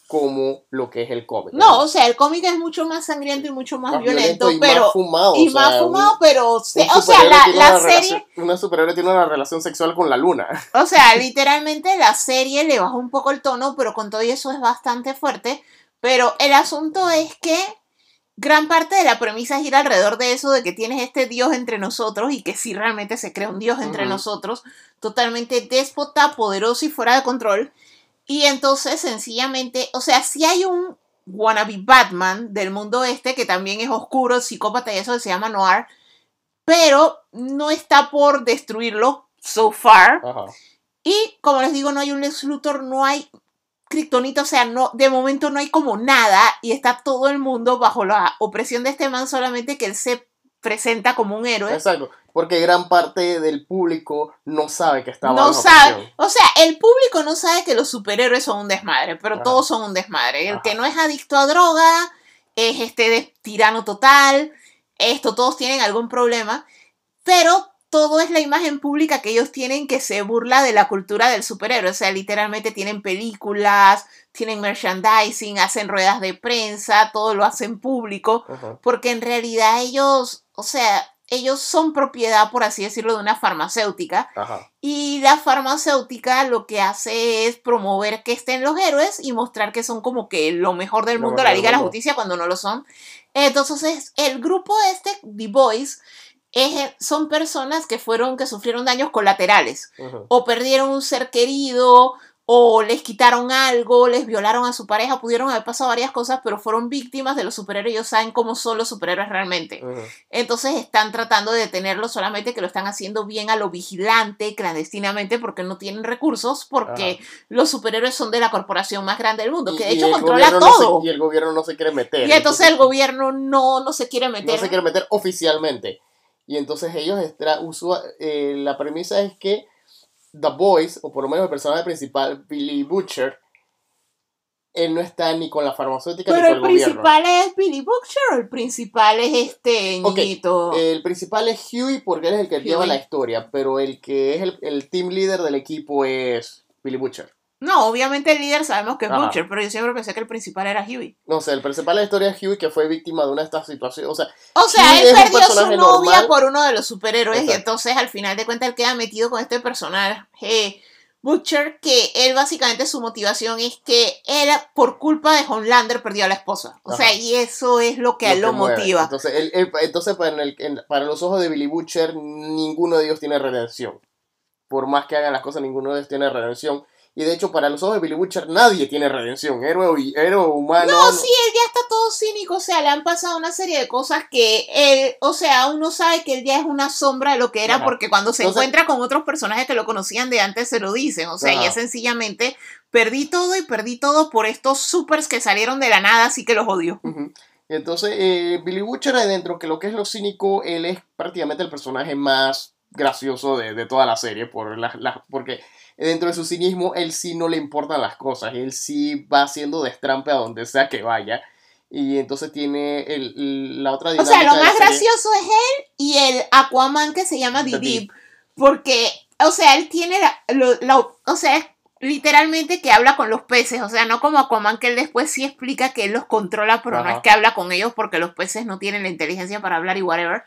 como lo que es el cómic. No, o sea, el cómic es mucho más sangriento y mucho más, Más violento, y pero más fumado. y o sea, más fumado, un- pero o sea, la, la una serie, relación- una superhéroe tiene una relación sexual con la luna. o sea, literalmente la serie le baja un poco el tono, pero con todo y eso es bastante fuerte. Pero el asunto es que gran parte de la premisa gira alrededor de eso, de que tienes este Dios entre nosotros y que sí realmente se crea un Dios entre nosotros, totalmente déspota, poderoso y fuera de control. Y entonces sencillamente, o sea, si hay un wannabe Batman del mundo este que también es oscuro, psicópata y eso que se llama Noir, pero no está por destruirlo so far. Y como les digo, no hay un Lex Luthor, no hay Kryptonita, o sea, no, de momento no hay como nada y está todo el mundo bajo la opresión de este man, solamente que él se presenta como un héroe. Exacto, porque gran parte del público no sabe que está no bajo sabe, presión. o sea, el público no sabe que los superhéroes son un desmadre, pero Ajá. todos son un desmadre. El Ajá. que no es adicto a droga es este de- tirano total, esto, todos tienen algún problema, pero todo es la imagen pública que ellos tienen que se burla de la cultura del superhéroe, o sea, literalmente tienen películas, tienen merchandising, hacen ruedas de prensa, todo lo hacen público, porque en realidad ellos, o sea, ellos son propiedad, por así decirlo, de una farmacéutica. Ajá. Y la farmacéutica lo que hace es promover que estén los héroes y mostrar que son como que lo mejor del Lo mundo, mejor la Liga de la. Justicia, cuando no lo son. Entonces, el grupo este, The Boys, es- son personas que fueron, que sufrieron daños colaterales. O perdieron un ser querido, o les quitaron algo, les violaron a su pareja, pudieron haber pasado varias cosas, pero fueron víctimas de los superhéroes. Ellos saben cómo son los superhéroes realmente. Entonces están tratando de detenerlo, solamente que lo están haciendo bien a lo vigilante, clandestinamente, porque no tienen recursos, porque los superhéroes son de la corporación más grande del mundo, que de hecho controla gobierno no se- todo. y el gobierno no se quiere meter. Y entonces el gobierno no, no se quiere meter. no se quiere meter oficialmente. Y entonces ellos, extra- usua- eh, la premisa es que The Boys, o por lo menos el personaje principal, Billy Butcher, él no está ni con la farmacéutica ni con el el gobierno. principal es Billy Butcher, o el principal es este niñito. El principal es Huey porque él es el que Huey. lleva la historia, pero el que es el, el team leader del equipo es Billy Butcher. No, obviamente el líder sabemos que es Ajá. Butcher, pero yo siempre pensé que el principal era Huey. No sé, el principal de la historia es Huey que fue víctima de una de estas situaciones. O sea, O sea, él perdió su novia normal. por uno de los superhéroes y entonces al final de cuentas él queda metido con este personaje Butcher que él básicamente su motivación es que él por culpa de Homelander perdió a la esposa. O sea, y eso es lo que a él lo motiva. Entonces, él- él- entonces para, en el- en- para los ojos de Billy Butcher, ninguno de ellos tiene redención. Por más que hagan las cosas, ninguno de ellos tiene redención. Y de hecho, para los ojos de Billy Butcher, nadie tiene redención. Héroe, y- héroe humano. No, sí, él ya está todo cínico, o sea, le han pasado una serie de cosas que él, o sea, uno sabe que él ya es una sombra de lo que era Ajá. porque cuando se Entonces- encuentra con otros personajes que lo conocían de antes se lo dicen, o sea, Ajá. ya sencillamente perdí todo y perdí todo por estos supers que salieron de la nada, así que los odio. Y Entonces, eh, Billy Butcher, adentro, que lo que es lo cínico, él es prácticamente el personaje más gracioso de, de toda la serie. Por las- las- porque dentro de su cinismo, él sí no le importan las cosas. Él sí va haciendo destrampe a donde sea que vaya. Y entonces tiene el- la otra O dinámica sea, lo más gracioso es él y el Aquaman que se llama. Deep, porque, o sea, él tiene la, lo- la- o sea, literalmente que habla con los peces, o sea, no como Aquaman que él después sí explica que él los controla, pero no es que habla con ellos porque los peces no tienen la inteligencia para hablar y whatever.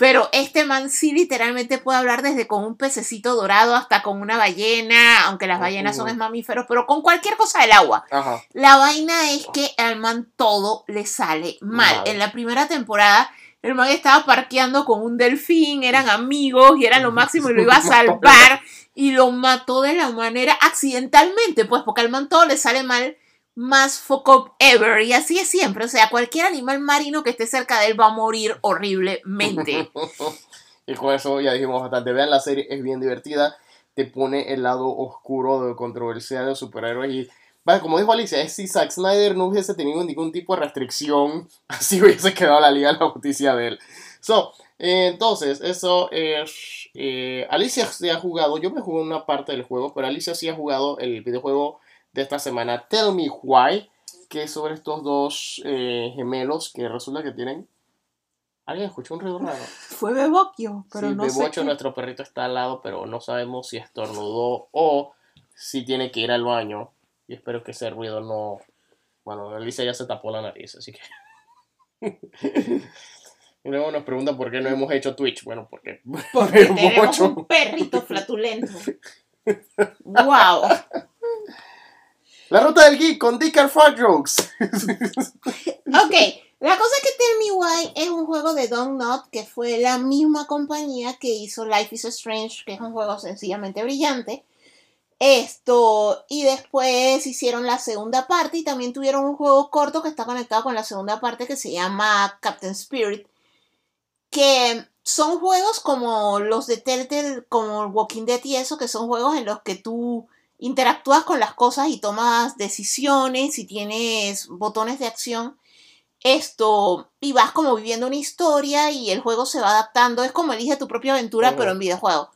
Pero este man sí literalmente puede hablar desde con un pececito dorado hasta con una ballena, aunque las ballenas son mamíferos, pero con cualquier cosa del agua. Ajá. La vaina es que al man todo le sale mal. En la primera temporada, el man estaba parqueando con un delfín, eran amigos y eran lo máximo y lo iba a salvar y lo mató de la manera accidentalmente, pues porque al man todo le sale mal más up ever. Y así es siempre. O sea, cualquier animal marino que esté cerca de él va a morir horriblemente. y con eso ya dijimos bastante. Vean la serie, es bien divertida. Te pone el lado oscuro de controversia de superhéroes. Y como dijo Alicia, es si Zack Snyder no hubiese tenido ningún tipo de restricción, así hubiese quedado la Liga de la Justicia de él. So, eh, entonces, eso es. Eh, Alicia sí ha jugado. Yo me jugué una parte del juego, pero Alicia sí ha jugado el videojuego de esta semana, Tell Me Why, que es sobre estos dos eh, gemelos que resulta que tienen. ¿Alguien escuchó un ruido raro? Fue Beboquio, pero sí, no sé. Bebocho, qué- nuestro perrito, está al lado, pero no sabemos si estornudó o si tiene que ir al baño. Y espero que ese ruido no. Bueno, Alicia ya se tapó la nariz, así que. y luego nos preguntan por qué no hemos hecho Twitch. Bueno, porque. Porque tenemos un perrito flatulento. wow. La ruta del geek con Dick and Fart. Ok, la cosa es que Tell Me Why es un juego de Don't Not que fue la misma compañía que hizo Life is Strange, que es un juego sencillamente brillante. Esto, y después hicieron la segunda parte y también tuvieron un juego corto que está conectado con la segunda parte que se llama Captain Spirit, que son juegos como los de Telltale, como Walking Dead y eso, que son juegos en los que tú interactúas con las cosas y tomas decisiones y tienes botones de acción. Esto, y vas como viviendo una historia y el juego se va adaptando. Es como elige tu propia aventura, pero en videojuego.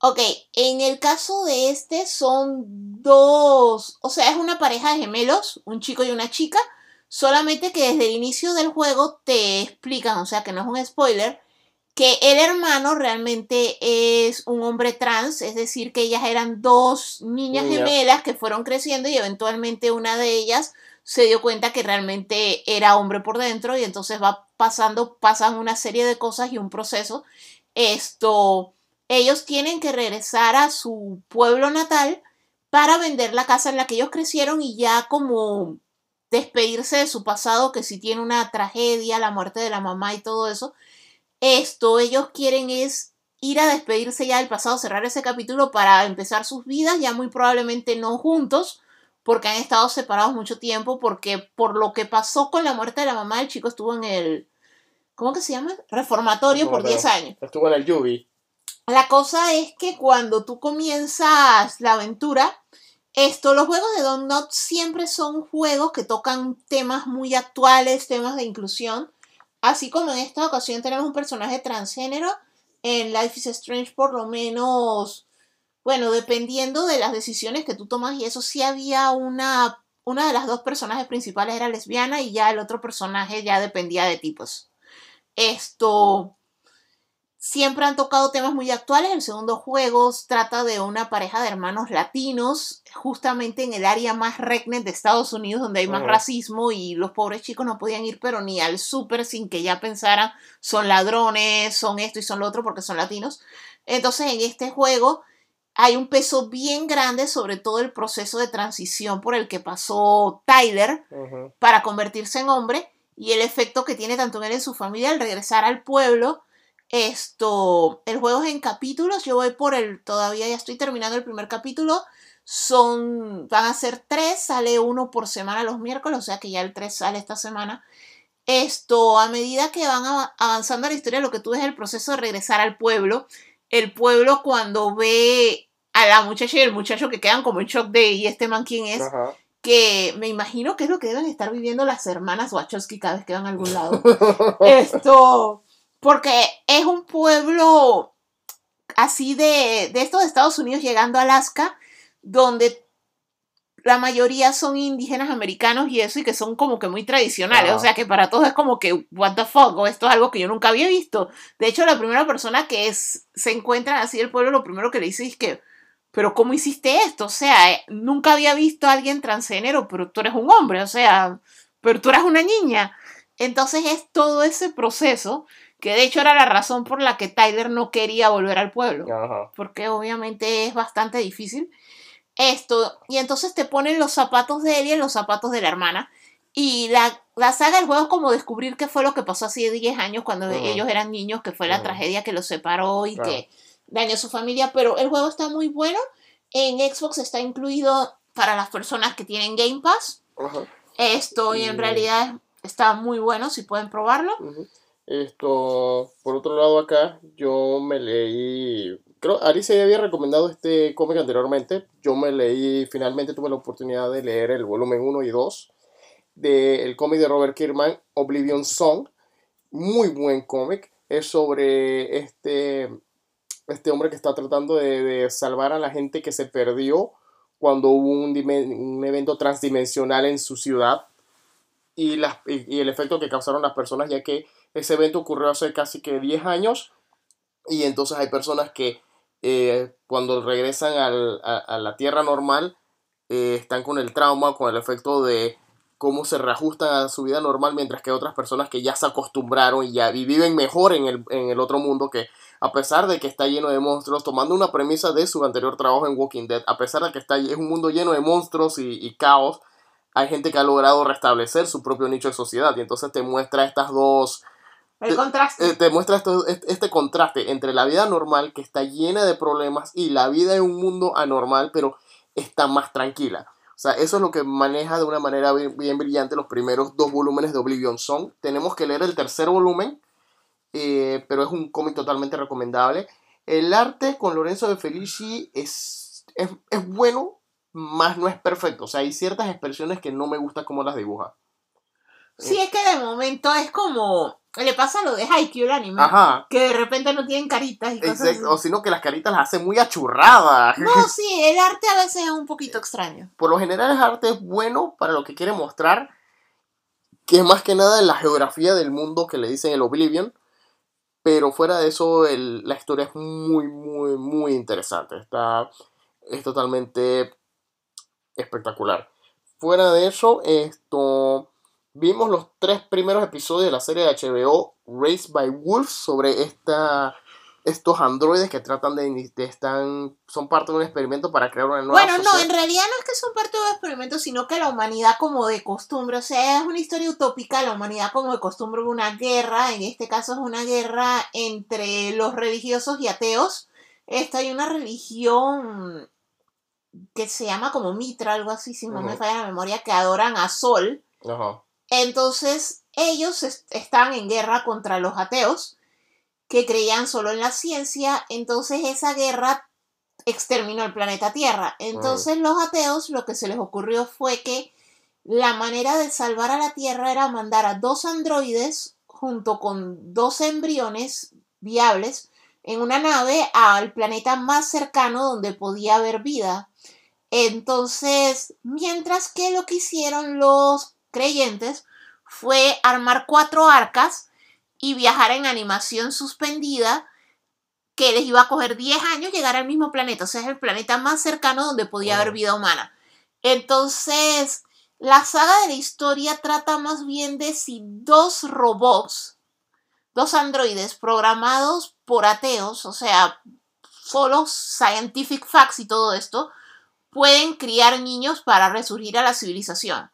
Ok, en el caso de este son dos, o sea, es una pareja de gemelos, un chico y una chica, solamente que desde el inicio del juego te explican, o sea, que no es un spoiler, que el hermano realmente es un hombre trans, es decir, que ellas eran dos niñas gemelas que fueron creciendo y eventualmente una de ellas se dio cuenta que realmente era hombre por dentro y entonces va pasando, pasan una serie de cosas y un proceso. Esto, ellos tienen que regresar a su pueblo natal para vender la casa en la que ellos crecieron y ya como despedirse de su pasado, que si tiene una tragedia, la muerte de la mamá y todo eso. Esto, ellos quieren es ir a despedirse ya del pasado, cerrar ese capítulo para empezar sus vidas, ya muy probablemente no juntos, porque han estado separados mucho tiempo, porque por lo que pasó con la muerte de la mamá, el chico estuvo en el, ¿cómo que se llama? Reformatorio por 10 años. Estuvo en el Yubi. La cosa es que cuando tú comienzas la aventura, esto, los juegos de Don't Not siempre son juegos que tocan temas muy actuales, temas de inclusión. Así como en esta ocasión tenemos un personaje transgénero, en Life is Strange por lo menos, bueno, dependiendo de las decisiones que tú tomas y eso sí había una, una de las dos personajes principales era lesbiana y ya el otro personaje ya dependía de tipos. Esto, siempre han tocado temas muy actuales. El segundo juego trata de una pareja de hermanos latinos, justamente en el área más regnet de Estados Unidos, donde hay más racismo y los pobres chicos no podían ir, pero ni al súper sin que ya pensaran son ladrones, son esto y son lo otro porque son latinos. Entonces, en este juego hay un peso bien grande sobre todo el proceso de transición por el que pasó Tyler para convertirse en hombre y el efecto que tiene tanto en él en su familia al regresar al pueblo. Esto, el juego es en capítulos, yo voy por el, todavía ya estoy terminando el primer capítulo, son, van a ser tres, sale uno por semana los miércoles, o sea que ya el 3 sale esta semana. Esto, a medida que van av- avanzando la historia, lo que tú ves es el proceso de regresar al pueblo. El pueblo cuando ve a la muchacha y el muchacho que quedan como en shock de, ¿y este man quién es? Ajá. que me imagino que es lo que deben estar viviendo las hermanas Wachowski cada vez que van a algún lado. Esto, porque es un pueblo así de, de estos Estados Unidos llegando a Alaska, donde la mayoría son indígenas americanos y eso, y que son como que muy tradicionales. O sea que para todos es como que, what the fuck, o esto es algo que yo nunca había visto. De hecho, la primera persona que es, se encuentra así el pueblo, lo primero que le dice es que, pero ¿cómo hiciste esto? O sea, eh, nunca había visto a alguien transgénero, pero tú eres un hombre, o sea, pero tú eres una niña. Entonces es todo ese proceso, que de hecho era la razón por la que Tyler no quería volver al pueblo Ajá. porque obviamente es bastante difícil. Esto, y entonces te ponen los zapatos de él y en los zapatos de la hermana. Y la, la saga del juego es como descubrir qué fue lo que pasó hace 10 años cuando ellos eran niños, que fue la tragedia que los separó y Claro. que dañó su familia. Pero el juego está muy bueno. En Xbox está incluido para las personas que tienen Game Pass. Esto, y en realidad está muy bueno, si pueden probarlo. Esto, por otro lado acá, yo me leí, creo, Alicia ya había recomendado este cómic anteriormente, yo me leí, finalmente tuve la oportunidad de leer el volumen 1 y 2 del cómic de Robert Kirkman, Oblivion Song, muy buen cómic, es sobre este, este hombre que está tratando de, salvar a la gente que se perdió cuando hubo un, evento transdimensional en su ciudad. Y, las, y el efecto que causaron las personas, ya que ese evento ocurrió hace casi que 10 años y entonces hay personas que eh, cuando regresan al- a, la tierra normal eh, están con el trauma, con el efecto de cómo se reajustan a su vida normal, mientras que otras personas que ya se acostumbraron y ya viven mejor en el, en el otro mundo que a pesar de que está lleno de monstruos, tomando una premisa de su anterior trabajo en Walking Dead, a pesar de que está, es un mundo lleno de monstruos y, y caos, hay gente que ha logrado restablecer su propio nicho de sociedad y entonces te muestra estas dos El Te- contraste. eh, te muestra esto- este, este contraste entre la vida normal que está llena de problemas y la vida en un mundo anormal pero está más tranquila. O sea, eso es lo que maneja de una manera bien, bien brillante los primeros dos volúmenes de Oblivion Song. Tenemos que leer el tercer volumen, eh, pero es un cómic totalmente recomendable. El arte con Lorenzo de Felici es, es, es bueno, más no es perfecto. O sea, hay ciertas expresiones que no me gusta cómo las dibuja. Sí, es que de momento es como. Le pasa lo de Haikyuu, el anime. Ajá. Que de repente no tienen caritas y cosas así. Exacto, o sino que las caritas las hace muy achurradas. No, sí, el arte a veces es un poquito extraño. Por lo general el arte es bueno para lo que quiere mostrar, que es más que nada en la geografía del mundo que le dicen el Oblivion, pero fuera de eso el- la historia es muy, muy, muy interesante. Está, es totalmente espectacular. Fuera de eso, esto vimos los tres primeros episodios de la serie de HBO Raised by Wolves sobre esta estos androides que tratan de, de están son parte de un experimento para crear una nueva Bueno, no, en realidad no es que son parte de un experimento, sino que la humanidad como de costumbre, o sea, es una historia utópica, la humanidad como de costumbre una guerra, en este caso es una guerra entre los religiosos y ateos. Esta hay una religión que se llama como Mitra, algo así, si no me falla la memoria, que adoran a Sol. Ajá. Entonces, ellos est- están en guerra contra los ateos, que creían solo en la ciencia. Entonces, esa guerra exterminó el planeta Tierra. Entonces, los ateos lo que se les ocurrió fue que la manera de salvar a la Tierra era mandar a dos androides junto con dos embriones viables en una nave al planeta más cercano donde podía haber vida. Entonces, mientras que lo que hicieron los creyentes fue armar cuatro arcas y viajar en animación suspendida que les iba a coger 10 años llegar al mismo planeta, o sea, es el planeta más cercano donde podía haber vida humana. Entonces, la saga de la historia trata más bien de si dos robots, dos androides programados por ateos, o sea, solo scientific facts y todo esto, pueden criar niños para resurgir a la civilización.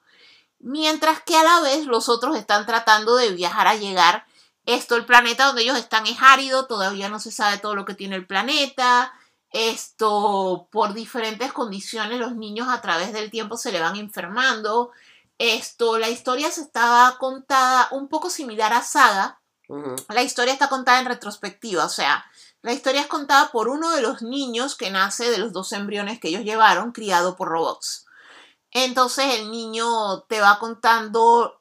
Mientras que a la vez los otros están tratando de viajar a llegar. Esto, el planeta donde ellos están es árido, todavía no se sabe todo lo que tiene el planeta. Esto, por diferentes condiciones, los niños a través del tiempo se le van enfermando. Esto, la historia se estaba contada un poco similar a Saga, la historia está contada en retrospectiva, o sea, la historia es contada por uno de los niños que nace de los dos embriones que ellos llevaron, criado por robots. Entonces el niño te va contando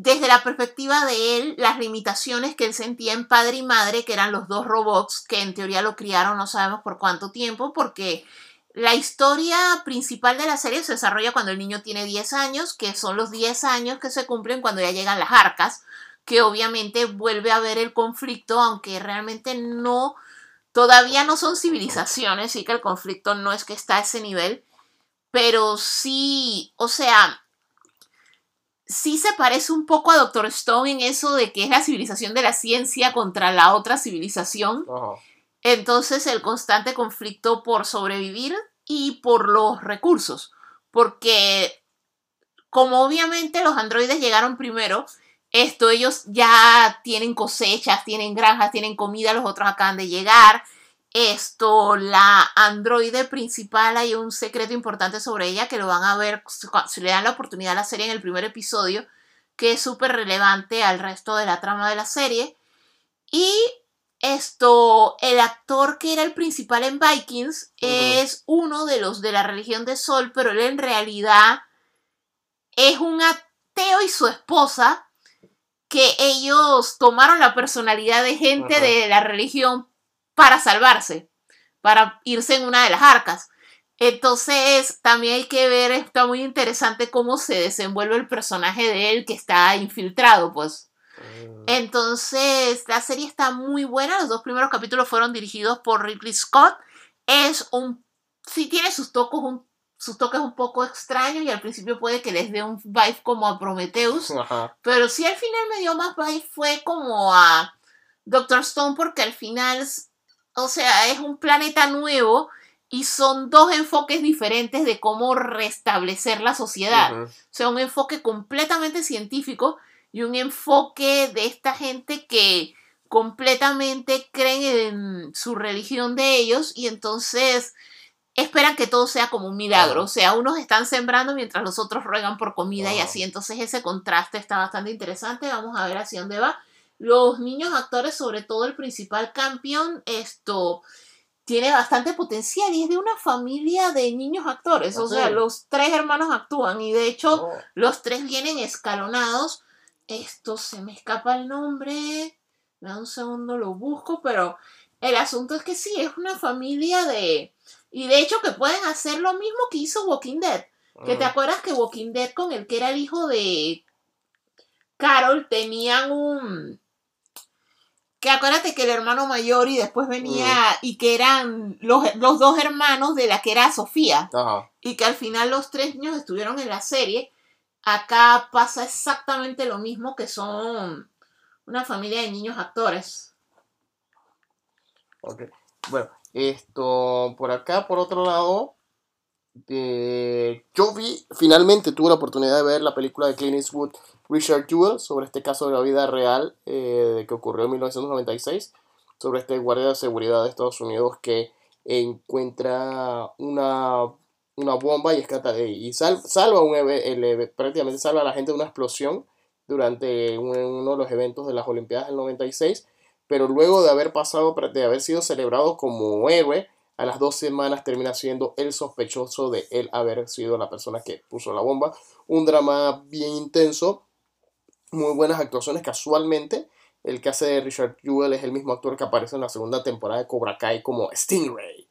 desde la perspectiva de él las limitaciones que él sentía en padre y madre, que eran los dos robots que en teoría lo criaron no sabemos por cuánto tiempo, porque la historia principal de la serie se desarrolla cuando el niño tiene 10 años, que son los 10 años que se cumplen cuando ya llegan las arcas, que obviamente vuelve a haber el conflicto, aunque realmente no, todavía no son civilizaciones, sí que el conflicto no es que está a ese nivel, pero sí, o sea, sí se parece un poco a Doctor Stone en eso de que es la civilización de la ciencia contra la otra civilización. Entonces el constante conflicto por sobrevivir y por los recursos. Porque como obviamente los androides llegaron primero, esto ellos ya tienen cosechas, tienen granjas, tienen comida, los otros acaban de llegar. Esto, la androide principal, hay un secreto importante sobre ella que lo van a ver si le dan la oportunidad a la serie en el primer episodio, que es súper relevante al resto de la trama de la serie. Y esto, el actor que era el principal en Vikings es uno de los de la religión de Sol, pero él en realidad es un ateo y su esposa que ellos tomaron la personalidad de gente de la religión para salvarse, para irse en una de las arcas. Entonces, también hay que ver, está muy interesante cómo se desenvuelve el personaje de él que está infiltrado, pues. Mm. Entonces, la serie está muy buena. Los dos primeros capítulos fueron dirigidos por Ridley Scott. Es un. Sí, tiene sus toques un, sus toques un poco extraños y al principio puede que les dé un vibe como a Prometheus. Pero sí, al final me dio más vibe, fue como a Doctor Stone, porque al final o sea, es un planeta nuevo y son dos enfoques diferentes de cómo restablecer la sociedad. O sea, un enfoque completamente científico y un enfoque de esta gente que completamente creen en su religión de ellos y entonces esperan que todo sea como un milagro. O sea, unos están sembrando mientras los otros ruegan por comida y así. Entonces ese contraste está bastante interesante. Vamos a ver hacia dónde va los niños actores, sobre todo el principal campeón, esto tiene bastante potencial y es de una familia de niños actores. O sea, los tres hermanos actúan y de hecho oh. los tres vienen escalonados. Esto se me escapa el nombre. Da un segundo, lo busco, pero el asunto es que sí, es una familia de... Y de hecho que pueden hacer lo mismo que hizo Walking Dead. Que te mm. acuerdas que Walking Dead con el que era el hijo de Carol tenían un que acuérdate que el hermano mayor y después venía mm. y que eran los, dos hermanos de la que era Sofía. Y que al final los tres niños estuvieron en la serie. Acá pasa exactamente lo mismo que son una familia de niños actores. Ok. Bueno esto por acá por otro lado eh, yo vi finalmente tuve la oportunidad de ver la película de Clint Eastwood Richard Jewell sobre este caso de la vida real eh, que ocurrió en 1996, sobre este guardia de seguridad de Estados Unidos que encuentra una, una bomba y, escata, y salva un, prácticamente salva a la gente de una explosión durante uno de los eventos de las Olimpiadas del 96, pero luego de haber pasado, de haber sido celebrado como héroe, a las dos semanas termina siendo el sospechoso de él haber sido la persona que puso la bomba. Un drama bien intenso muy buenas actuaciones. Casualmente, el que hace de Richard Jewell es el mismo actor que aparece en la segunda temporada de Cobra Kai como Stingray.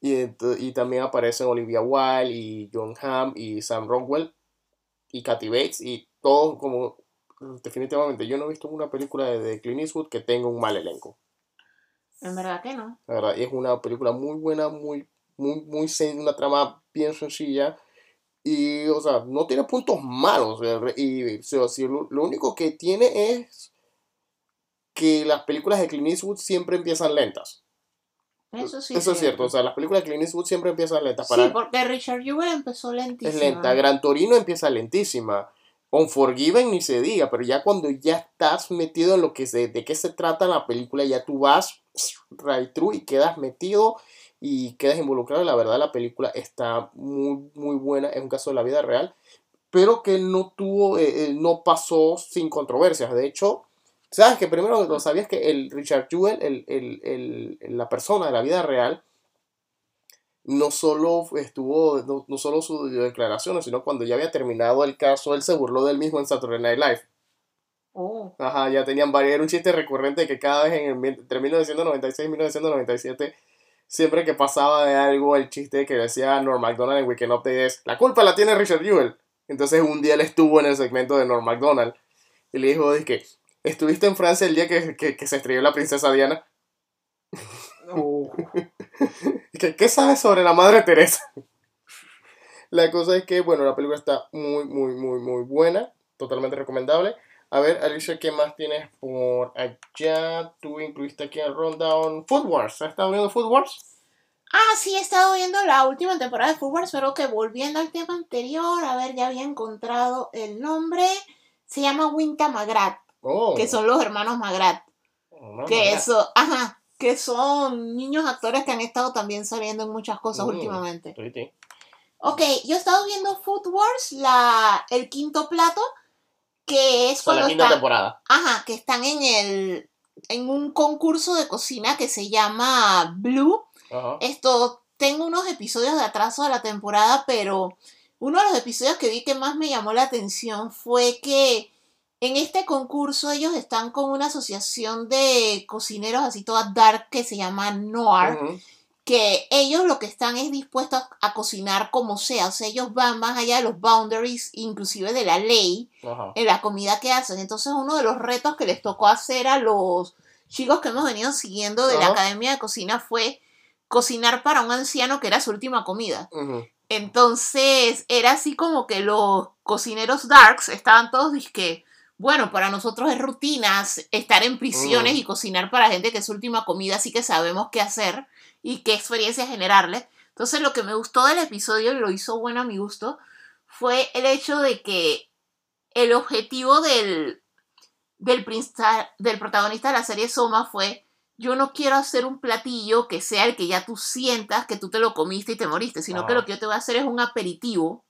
Y, también aparecen Olivia Wilde y John Hamm y Sam Rockwell y Kathy Bates y todos como definitivamente yo no he visto una película de, de Clint Eastwood que tenga un mal elenco. En verdad que no. La verdad, es una película muy buena, muy, muy, muy, una trama bien sencilla y, o sea, no tiene puntos malos. Y, lo, único que tiene es que las películas de Clint Eastwood siempre empiezan lentas. Eso sí. Eso es cierto. O sea, las películas de Clint Eastwood siempre empiezan lentas. Para... Sí, porque Richard Jewell empezó lentísima. Es lenta. Gran Torino empieza lentísima. Unforgiven ni se diga, pero ya cuando ya estás metido en lo que se, de qué se trata la película, ya tú vas right through y quedas metido y quedas involucrado. La verdad, la película está muy, muy buena. Es un caso de la vida real, pero que no tuvo, eh, eh, no pasó sin controversias. De hecho, sabes que primero lo sabías que el Richard Jewell, el, la persona de la vida real, no solo estuvo, no, no, solo sus declaraciones, sino cuando ya había terminado el caso, él se burló del mismo en Saturday Night Live. Oh. Ajá, ya tenían varios, era un chiste recurrente que cada vez en el, entre 1996 y 1997 siempre que pasaba de algo, el chiste que decía Norm MacDonald en Weekend Update es, la culpa la tiene Richard Jewell. Entonces un día él estuvo en el segmento de Norm MacDonald y le dijo, que ¿estuviste en Francia el día que, se estrelló la princesa Diana? ¿Qué, ¿Qué sabes sobre la Madre Teresa? la cosa es que, bueno, la película está muy, muy, muy, muy buena, totalmente recomendable. A ver, Alicia, ¿qué más tienes por allá? Tú incluiste aquí en el rundown Food Wars. ¿Has estado viendo Food Wars? Ah, sí, he estado viendo la última temporada de Food Wars, pero que volviendo al tema anterior, a ver, ya había encontrado el nombre. Se llama Winta Magrat, oh. que son los hermanos Magrat. que eso, ajá, que son niños actores que han estado también saliendo en muchas cosas Mm. últimamente. Sí. Ok, yo he estado viendo Food Wars, la, el quinto plato, que es Con la cuando quinta están, temporada. ajá, que están en el en un concurso de cocina que se llama Blue. Ajá. Esto, tengo unos episodios de atraso de la temporada, pero uno de los episodios que vi que más me llamó la atención fue que en este concurso ellos están con una asociación de cocineros así toda dark que se llama Noir. Que ellos lo que están es dispuestos a cocinar como sea, o sea, ellos van más allá de los boundaries, inclusive de la ley, Ajá. en la comida que hacen. Entonces, uno de los retos que les tocó hacer a los chicos que hemos venido siguiendo de la. Academia de Cocina fue cocinar para un anciano que era su última comida. Entonces, era así como que los cocineros darks estaban todos disque, bueno, para nosotros es rutinas estar en prisiones y cocinar para gente que es su última comida, así que sabemos qué hacer y qué experiencia generarles. Entonces, lo que me gustó del episodio y lo hizo bueno a mi gusto fue el hecho de que el objetivo del, del, del protagonista de la serie Soma fue yo no quiero hacer un platillo que sea el que ya tú sientas que tú te lo comiste y te moriste, sino que lo que yo te voy a hacer es un aperitivo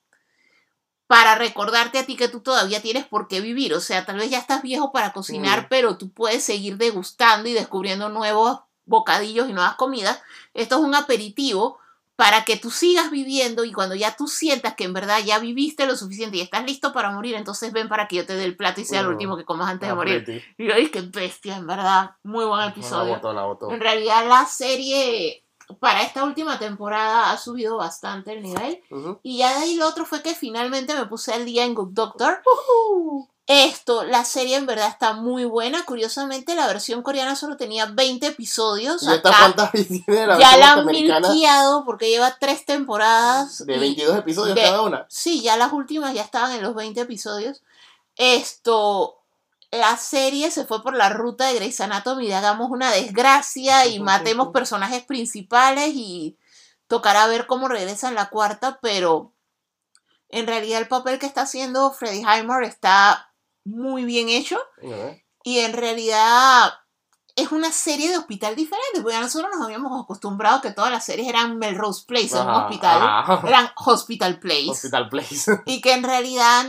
para recordarte a ti que tú todavía tienes por qué vivir. O sea, tal vez ya estás viejo para cocinar, Mm. pero tú puedes seguir degustando y descubriendo nuevos bocadillos y nuevas comidas. Esto es un aperitivo para que tú sigas viviendo y cuando ya tú sientas que en verdad ya viviste lo suficiente y estás listo para morir, entonces ven para que yo te dé el plato y sea el último que comas antes de morir. pretty. Y yo dije, qué bestia, en verdad. Muy buen La episodio. botó, la botó. En realidad la serie para esta última temporada ha subido bastante el nivel. Y ya de ahí lo otro fue que finalmente me puse al día en Good Doctor. Esto, la serie en verdad está muy buena. Curiosamente, la versión coreana solo tenía 20 episodios. ¿Y esta cuántas tiene la ya la han milqueado porque lleva tres temporadas. De y- 22 episodios de- cada una. Sí, ya las últimas ya estaban en los 20 episodios. Esto, la serie se fue por la ruta de Grey's Anatomy, de hagamos una desgracia y matemos personajes principales y tocará ver cómo regresa en la cuarta, pero en realidad el papel que está haciendo Freddie Highmore está muy bien hecho y en realidad es una serie de hospital diferente, porque nosotros nos habíamos acostumbrado que todas las series eran Melrose Place, en un hospital, eran Hospital Place Hospital Place. y que en realidad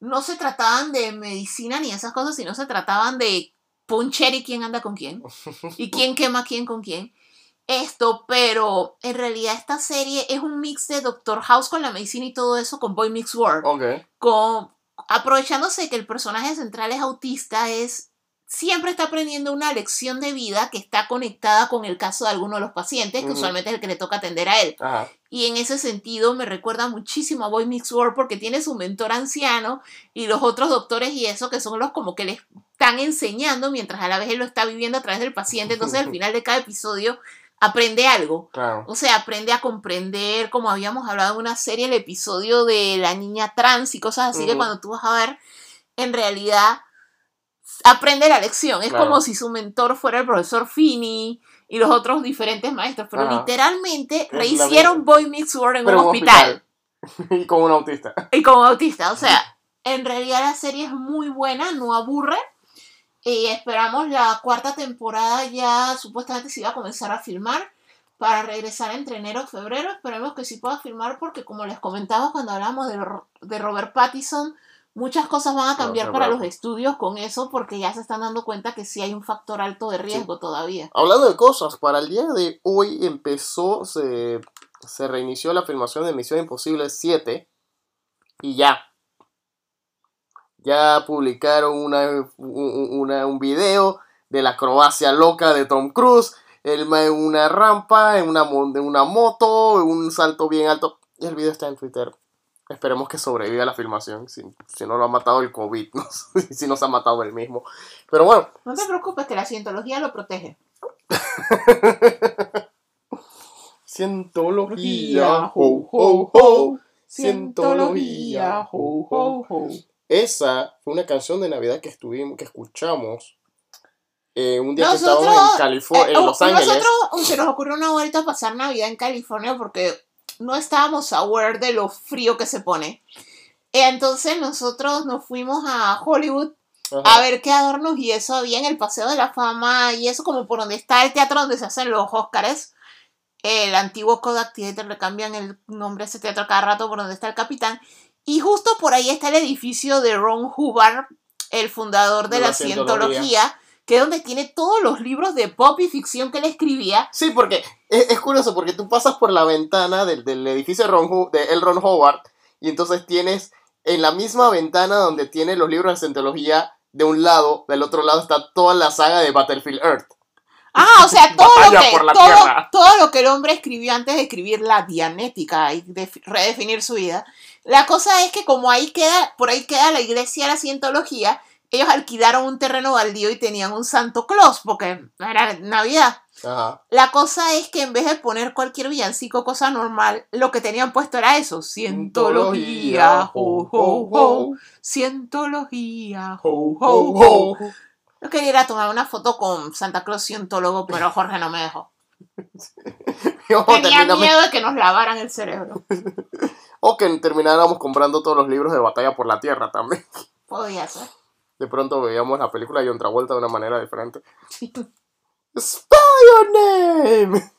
no se trataban de medicina ni esas cosas, sino se trataban de puncher y quién anda con quién y quién quema quién con quién. Esto, pero en realidad esta serie es un mix de Doctor House con la medicina y todo eso con Boy Mix World. ok. Con, aprovechándose de que el personaje central es autista, es siempre está aprendiendo una lección de vida que está conectada con el caso de alguno de los pacientes, que usualmente es el que le toca atender a él. Ajá. Y en ese sentido me recuerda muchísimo a Boy Mix World porque tiene su mentor anciano y los otros doctores y eso que son los como que le están enseñando mientras a la vez él lo está viviendo a través del paciente. Entonces al final de cada episodio aprende algo. Claro. O sea, aprende a comprender, como habíamos hablado en una serie, el episodio de la niña trans y cosas así que cuando tú vas a ver, en realidad aprende la lección. Es Claro. como si su mentor fuera el profesor Finney y los otros diferentes maestros, pero Ajá. literalmente rehicieron misma. Boy Meets World en Pero un hospital. y con un autista. Y como autista, o sea, en realidad la serie es muy buena, no aburre. Y esperamos la cuarta temporada ya supuestamente se iba a comenzar a filmar para regresar entre enero y febrero. Esperemos que sí pueda filmar porque como les comentaba cuando hablamos de, de Robert Pattinson, muchas cosas van a cambiar para bravo. los estudios con eso porque ya se están dando cuenta que sí hay un factor alto de riesgo todavía. Hablando de cosas, para el día de hoy empezó, se, se reinició la filmación de Misión Imposible 7 y ya. Ya publicaron una, un, una- un video de la acrobacia loca de Tom Cruise, él va en una rampa, en una, en una moto, en un salto bien alto. Y el video está en Twitter. Esperemos que sobreviva la filmación, si, si no lo ha matado el COVID, no si no se ha matado él mismo. Pero bueno, No te preocupes que la cientología lo protege. Cientología, ho, ho, ho. Cientología, ho, ho. ho. Esa fue una canción de Navidad que estuvimos, que escuchamos eh, un día que estábamos en California, Eh, en Los Ángeles. Nosotros se nos ocurrió una vuelta a pasar Navidad en California porque no estábamos aware de lo frío que se pone. Entonces nosotros nos fuimos a Hollywood a ver qué adornos y eso había en el Paseo de la Fama y eso como por donde está el teatro donde se hacen los Óscares. El antiguo Kodak Theater le cambian el nombre a ese teatro cada rato por donde está el capitán. Y justo por ahí está el edificio de Ron Hubbard, el fundador de, De la, la cientología, cientología. que es donde tiene todos los libros de pop y ficción que él escribía. Sí, porque es, es curioso, porque tú pasas por la ventana del, del edificio de, Ron, de L. Ron Howard y entonces tienes en la misma ventana donde tiene los libros de cientología, de un lado, del otro lado está toda la saga de Battlefield Earth. Ah, o sea, todo lo, que, la todo lo que el hombre escribió antes de escribir la dianética y de redefinir su vida. La cosa es que como ahí queda, por ahí queda la iglesia de la cientología, ellos alquilaron un terreno baldío y tenían un Santo Claus, porque era Navidad. Ajá. La cosa es que en vez de poner cualquier villancico, cosa normal, lo que tenían puesto era eso, cientología, ho, ho, ho, cientología, ho, ho, ho. Yo quería ir a tomar una foto con Santa Claus cientólogo, pero Jorge no me dejó. Tenía miedo de que nos lavaran el cerebro. o que termináramos comprando todos los libros de Batalla por la Tierra también. Podía ser. De pronto veíamos la película de John Travolta de una manera diferente. Spell your name.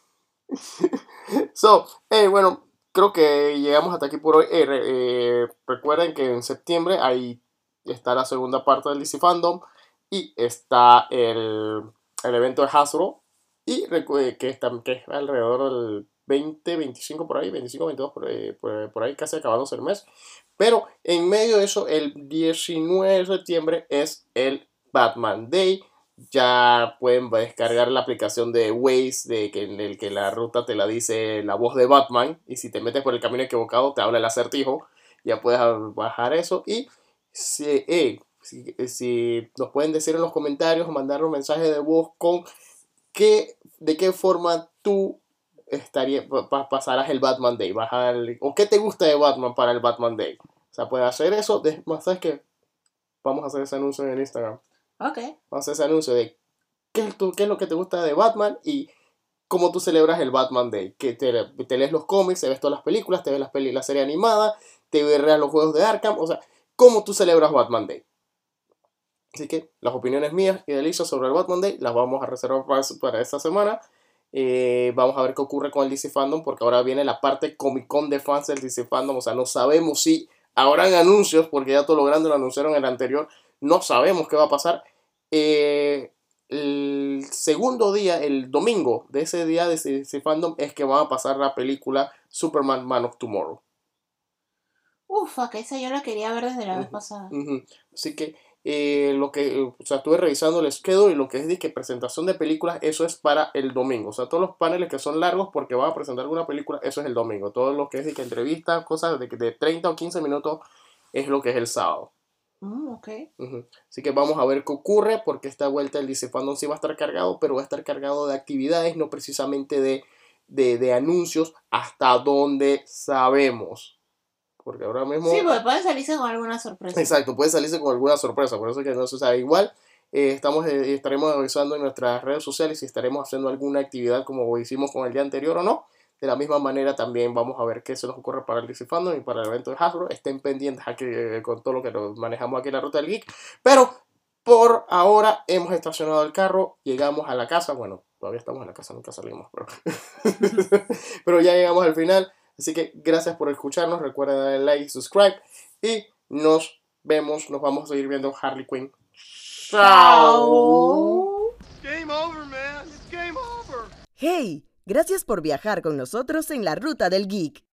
so, eh, bueno, creo que llegamos hasta aquí por hoy. Eh, eh, recuerden que en septiembre ahí está la segunda parte del DC Fandom y está el, el evento de Hasbro y eh, que, está, que es alrededor del 20, 25 por ahí, 25, 22 por, ahí, por, por ahí, casi acabándose el mes. Pero en medio de eso, el 19 de septiembre es el Batman Day. Ya pueden descargar la aplicación de Waze, de que, en el que la ruta te la dice la voz de Batman. Y si te metes por el camino equivocado, te habla el acertijo. Ya puedes bajar eso. Y si, eh, si, nos pueden decir en los comentarios, mandar un mensaje de voz con qué, de qué forma tú estaría, pa- pa- pasarás el Batman Day. Bajar, o qué te gusta de Batman para el Batman Day. O sea, puedes hacer eso. De, más, ¿sabes qué? Vamos a hacer ese anuncio en Instagram. Ok. Vamos a hacer ese anuncio de qué qué es lo que te gusta de Batman y cómo tú celebras el Batman Day. Que te, te lees los cómics, te ves todas las películas, te ves las peli, la serie animada, te ves los juegos de Arkham. O sea, cómo tú celebras Batman Day. Así que las opiniones mías y de Alicia sobre el Batman Day las vamos a reservar para, para esta semana. Eh, vamos a ver qué ocurre con el DC Fandom porque ahora viene la parte Comic Con de fans del DC Fandom. O sea, no sabemos si habrán anuncios porque ya todo lo grande lo anunciaron en el anterior. No sabemos qué va a pasar. Eh, el segundo día, el domingo de ese día de DC Fandom es que van a pasar la película Superman Man of Tomorrow. Ufa, que esa yo la quería ver desde la vez pasada. Así que eh, lo que, eh, o sea, estuve revisando el schedule y lo que es de que presentación de películas, eso es para el domingo. O sea, todos los paneles que son largos porque van a presentar alguna película, eso es el domingo. Todo lo que es de que entrevistas, cosas de, de 30 o 15 minutos, es lo que es el sábado. Mm, ok. Ujú. Así que vamos a ver qué ocurre, porque esta vuelta el DC Fandom sí va a estar cargado, pero va a estar cargado de actividades, no precisamente de, de, de anuncios, hasta donde sabemos. Porque ahora mismo... Sí, porque pueden salirse con alguna sorpresa. Exacto, puede salirse con alguna sorpresa, por eso que no se sabe. Igual eh, estamos, eh, estaremos avisando en nuestras redes sociales si estaremos haciendo alguna actividad como hicimos con el día anterior o no. De la misma manera también vamos a ver qué se nos ocurre para el DC Fandom y para el evento de Hasbro. Estén pendientes aquí eh, con todo lo que nos manejamos aquí en la ruta del geek. Pero por ahora hemos estacionado el carro, llegamos a la casa. Bueno, todavía estamos en la casa, nunca salimos, pero, pero ya llegamos al final. Así que gracias por escucharnos. Recuerden darle like y subscribe. Y nos vemos, nos vamos a seguir viendo Harley Quinn. Chao. Game over, man. It's game over. ¡Hey! Gracias por viajar con nosotros en la ruta del geek.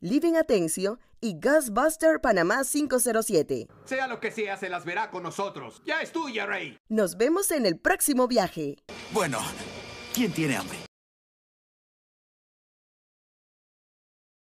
Living Atencio y Ghostbuster Panamá 507. Sea lo que sea, se las verá con nosotros. Ya es tuya, Rey. Nos vemos en el próximo viaje. Bueno, ¿quién tiene hambre?